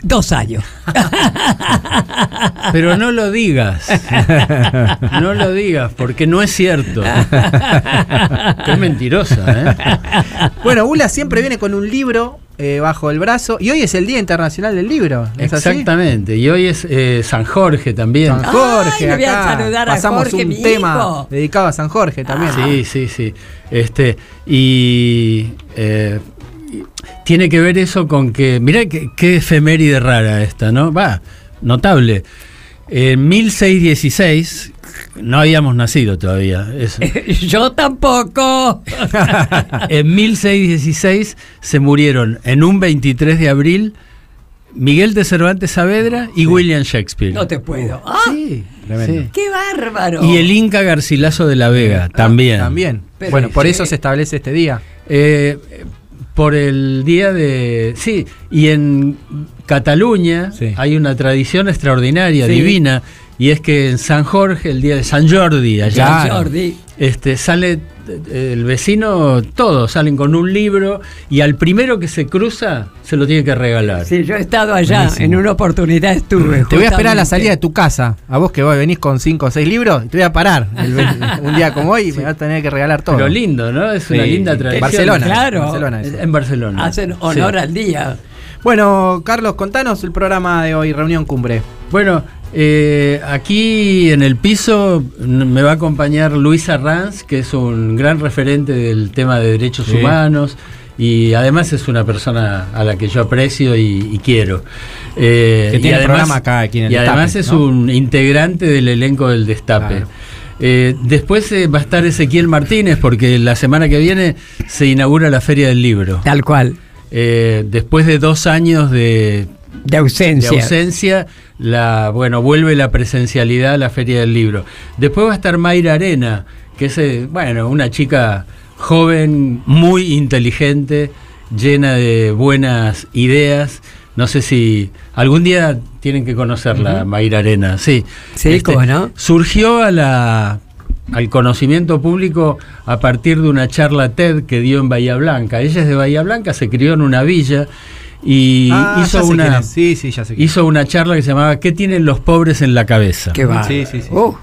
dos años. Pero no lo digas. No lo digas, porque no es cierto. Qué mentirosa, ¿eh? Bueno, Ula siempre viene con un libro eh, bajo el brazo y hoy es el Día Internacional del Libro. ¿es así? Exactamente. Y hoy es eh, San Jorge también. San Jorge, Ay, voy a saludar a Pasamos Jorge, un mi tema hijo. dedicado a San Jorge también. Sí, sí, sí. Este, y eh, y tiene que ver eso con que, mirá qué, qué efeméride rara esta, ¿no? Va, notable. En 1616, no habíamos nacido todavía. eso. Yo tampoco. en 1616 se murieron en un 23 de abril Miguel de Cervantes Saavedra y William Shakespeare. No te puedo. Ah, Sí, Tremendo. ¡Qué bárbaro! Y el Inca Garcilaso de la Vega, también. También. Pero bueno, por sí. eso se establece este día. Eh, por el día de. Sí, y en Cataluña hay una tradición extraordinaria, divina, y es que en San Jorge, el día de San Jordi, allá, San Jordi. este, sale eh, el vecino, todos salen con un libro, y al primero que se cruza se lo tiene que regalar. Sí, yo he estado allá, Buenísimo. en una oportunidad estuve. Te voy a esperar a la salida de tu casa. A vos que vos venís con cinco o seis libros, te voy a parar el un día como hoy y me vas a tener que regalar todo. Pero lindo, ¿no? Es una Sí. linda En tradición. Barcelona. Claro. Barcelona, eso. En Barcelona. Hacen honor Sí. al día. Bueno, Carlos, contanos el programa de hoy, Reunión Cumbre. Bueno, eh, aquí en el piso me va a acompañar Luisa Ranz, que es un gran referente del tema de derechos Sí. humanos y además es una persona a la que yo aprecio y, y quiero. Eh, Que y tiene además- programa acá, aquí en el Y además es ¿no? un integrante del elenco del Destape. Claro. Eh, después eh, va a estar Ezequiel Martínez porque la semana que viene se inaugura la Feria del Libro. Tal cual. Después de dos años de, De ausencia. de ausencia, la, bueno, vuelve la presencialidad a la Feria del Libro. Después va a estar Mayra Arena, que es eh, bueno, una chica joven, muy inteligente, llena de buenas ideas. No sé si algún día tienen que conocerla. Mayra Arena. Sí, Este, Sí, cómo no. Surgió a la, al conocimiento público a partir de una charla TED que dio en Bahía Blanca. Ella es de Bahía Blanca, se crió en una villa y Ah, hizo una. Sí, sí, ya sé hizo una charla que se llamaba ¿Qué tienen los pobres en la cabeza? Qué bárbaro. Sí, sí, sí. Uh,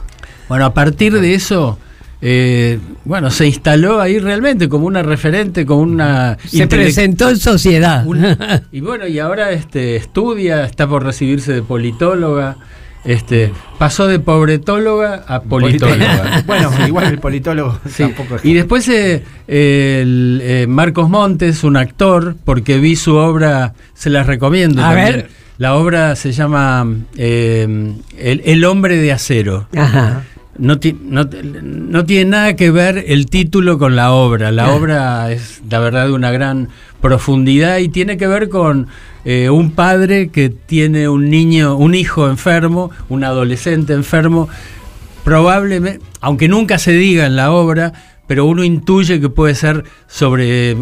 Bueno, a partir de eso, eh, bueno, se instaló ahí realmente como una referente, como una... se presentó en sociedad. y bueno, y ahora este, estudia, está por recibirse de politóloga. Este, pasó de pobretóloga a politóloga. bueno, igual el politólogo Sí. tampoco es. Y después eh, el, eh, Marcos Montes, un actor, porque vi su obra, se las recomiendo. A también. ver. La obra se llama eh, el, El hombre de acero. Ajá. No, ti- no, no tiene nada que ver el título con la obra. La Ah. obra es, la verdad, de una gran profundidad y tiene que ver con eh, un padre que tiene un niño, un hijo enfermo, un adolescente enfermo. Probablemente, aunque nunca se diga en la obra, pero uno intuye que puede ser sobre eh,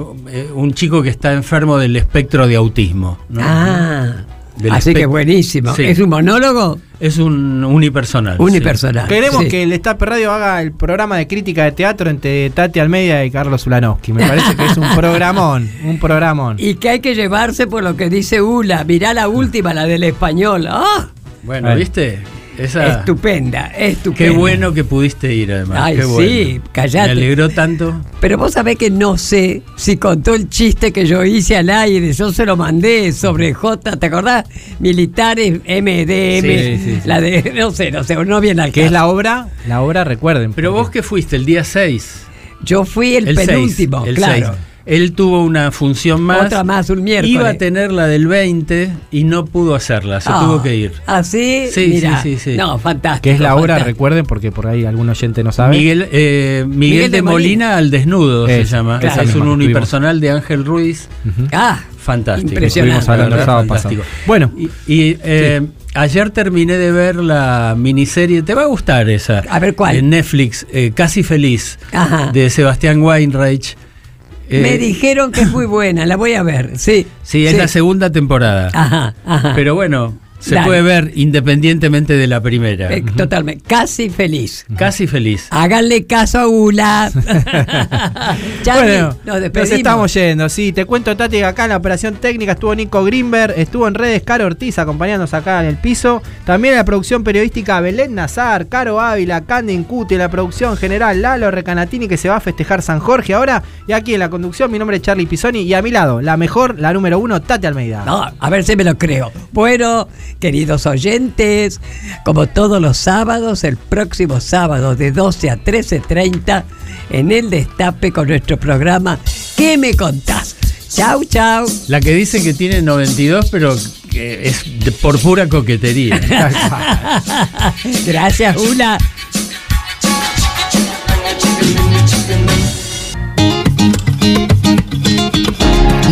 un chico que está enfermo del espectro de autismo. Ah, así que buenísimo. Sí. ¿Es un monólogo? Es un unipersonal. sí. Unipersonal. Queremos Sí. que el Destape Radio haga el programa de crítica de teatro entre Tati Almeida y Carlos Ulanowski. Me parece que es un programón, un programón. Y que hay que llevarse por lo que dice Ula. Mirá la última, la del español. ¡Ah! Bueno. ¿viste? Esa, Estupenda, estupenda. Qué bueno que pudiste ir, además. Ay, qué bueno. sí, callate. Me alegró tanto. Pero vos sabés que no sé si contó el chiste que yo hice al aire, yo se lo mandé sobre J, ¿te acordás? Militares, MDM, Sí, sí, sí. la de, no sé, no sé, no viene al ¿Qué es la obra? La obra, recuerden. Pero porque- vos que fuiste el día 6. Yo fui el, penúltimo, el claro. seis. Él tuvo una función más. Otra más, un miércoles. Iba a tener la del 20 y no pudo hacerla, se Ah, tuvo que ir. ¿Así? Sí, Mirá. sí, sí, sí. No, fantástico. ¿Qué es la obra? fantástico. Recuerden, porque por ahí algún oyente no sabe. Miguel, eh, Miguel, Miguel de de Molina, Molina. al desnudo se llama. esa es misma un que unipersonal de Ángel Ruiz. Ah, Fantástico. Impresionante. Estuvimos hablando el La sábado verdad, pasado. fantástico. Bueno, Y, y, eh, ayer terminé de ver la miniserie, te va a gustar esa. A ver, ¿cuál? En Netflix, eh, Casi Feliz, Ajá. de Sebastián Weinreich. Eh, Me dijeron que es muy buena, la voy a ver, sí. Sí, es la segunda temporada. Ajá, ajá. Pero bueno, se Dale. puede ver independientemente de la primera. Eh, Totalmente, casi feliz. Casi Feliz. Háganle caso a Ula. Bueno, nos nos despedimos. estamos yendo. Sí, te cuento, Tati, que acá en la operación técnica estuvo Nico Grimberg, estuvo en redes Caro Ortiz acompañándonos acá en el piso. También en la producción periodística Belén Nazar, Caro Ávila, Candy Incuti, en la producción general Lalo Recanatini, que se va a festejar San Jorge ahora. Y aquí en la conducción, mi nombre es Charlie Pisoni. Y a mi lado, la mejor, la número uno, Tati Almeida. No, a ver si me lo creo. Bueno, queridos oyentes, como todos los sábados, el próximo sábado de 12 a 13.30 en el Destape con nuestro programa ¿Qué me contás? Chau, chau. La que dice que tiene 92, pero que es de- por pura coquetería. Gracias, Ula.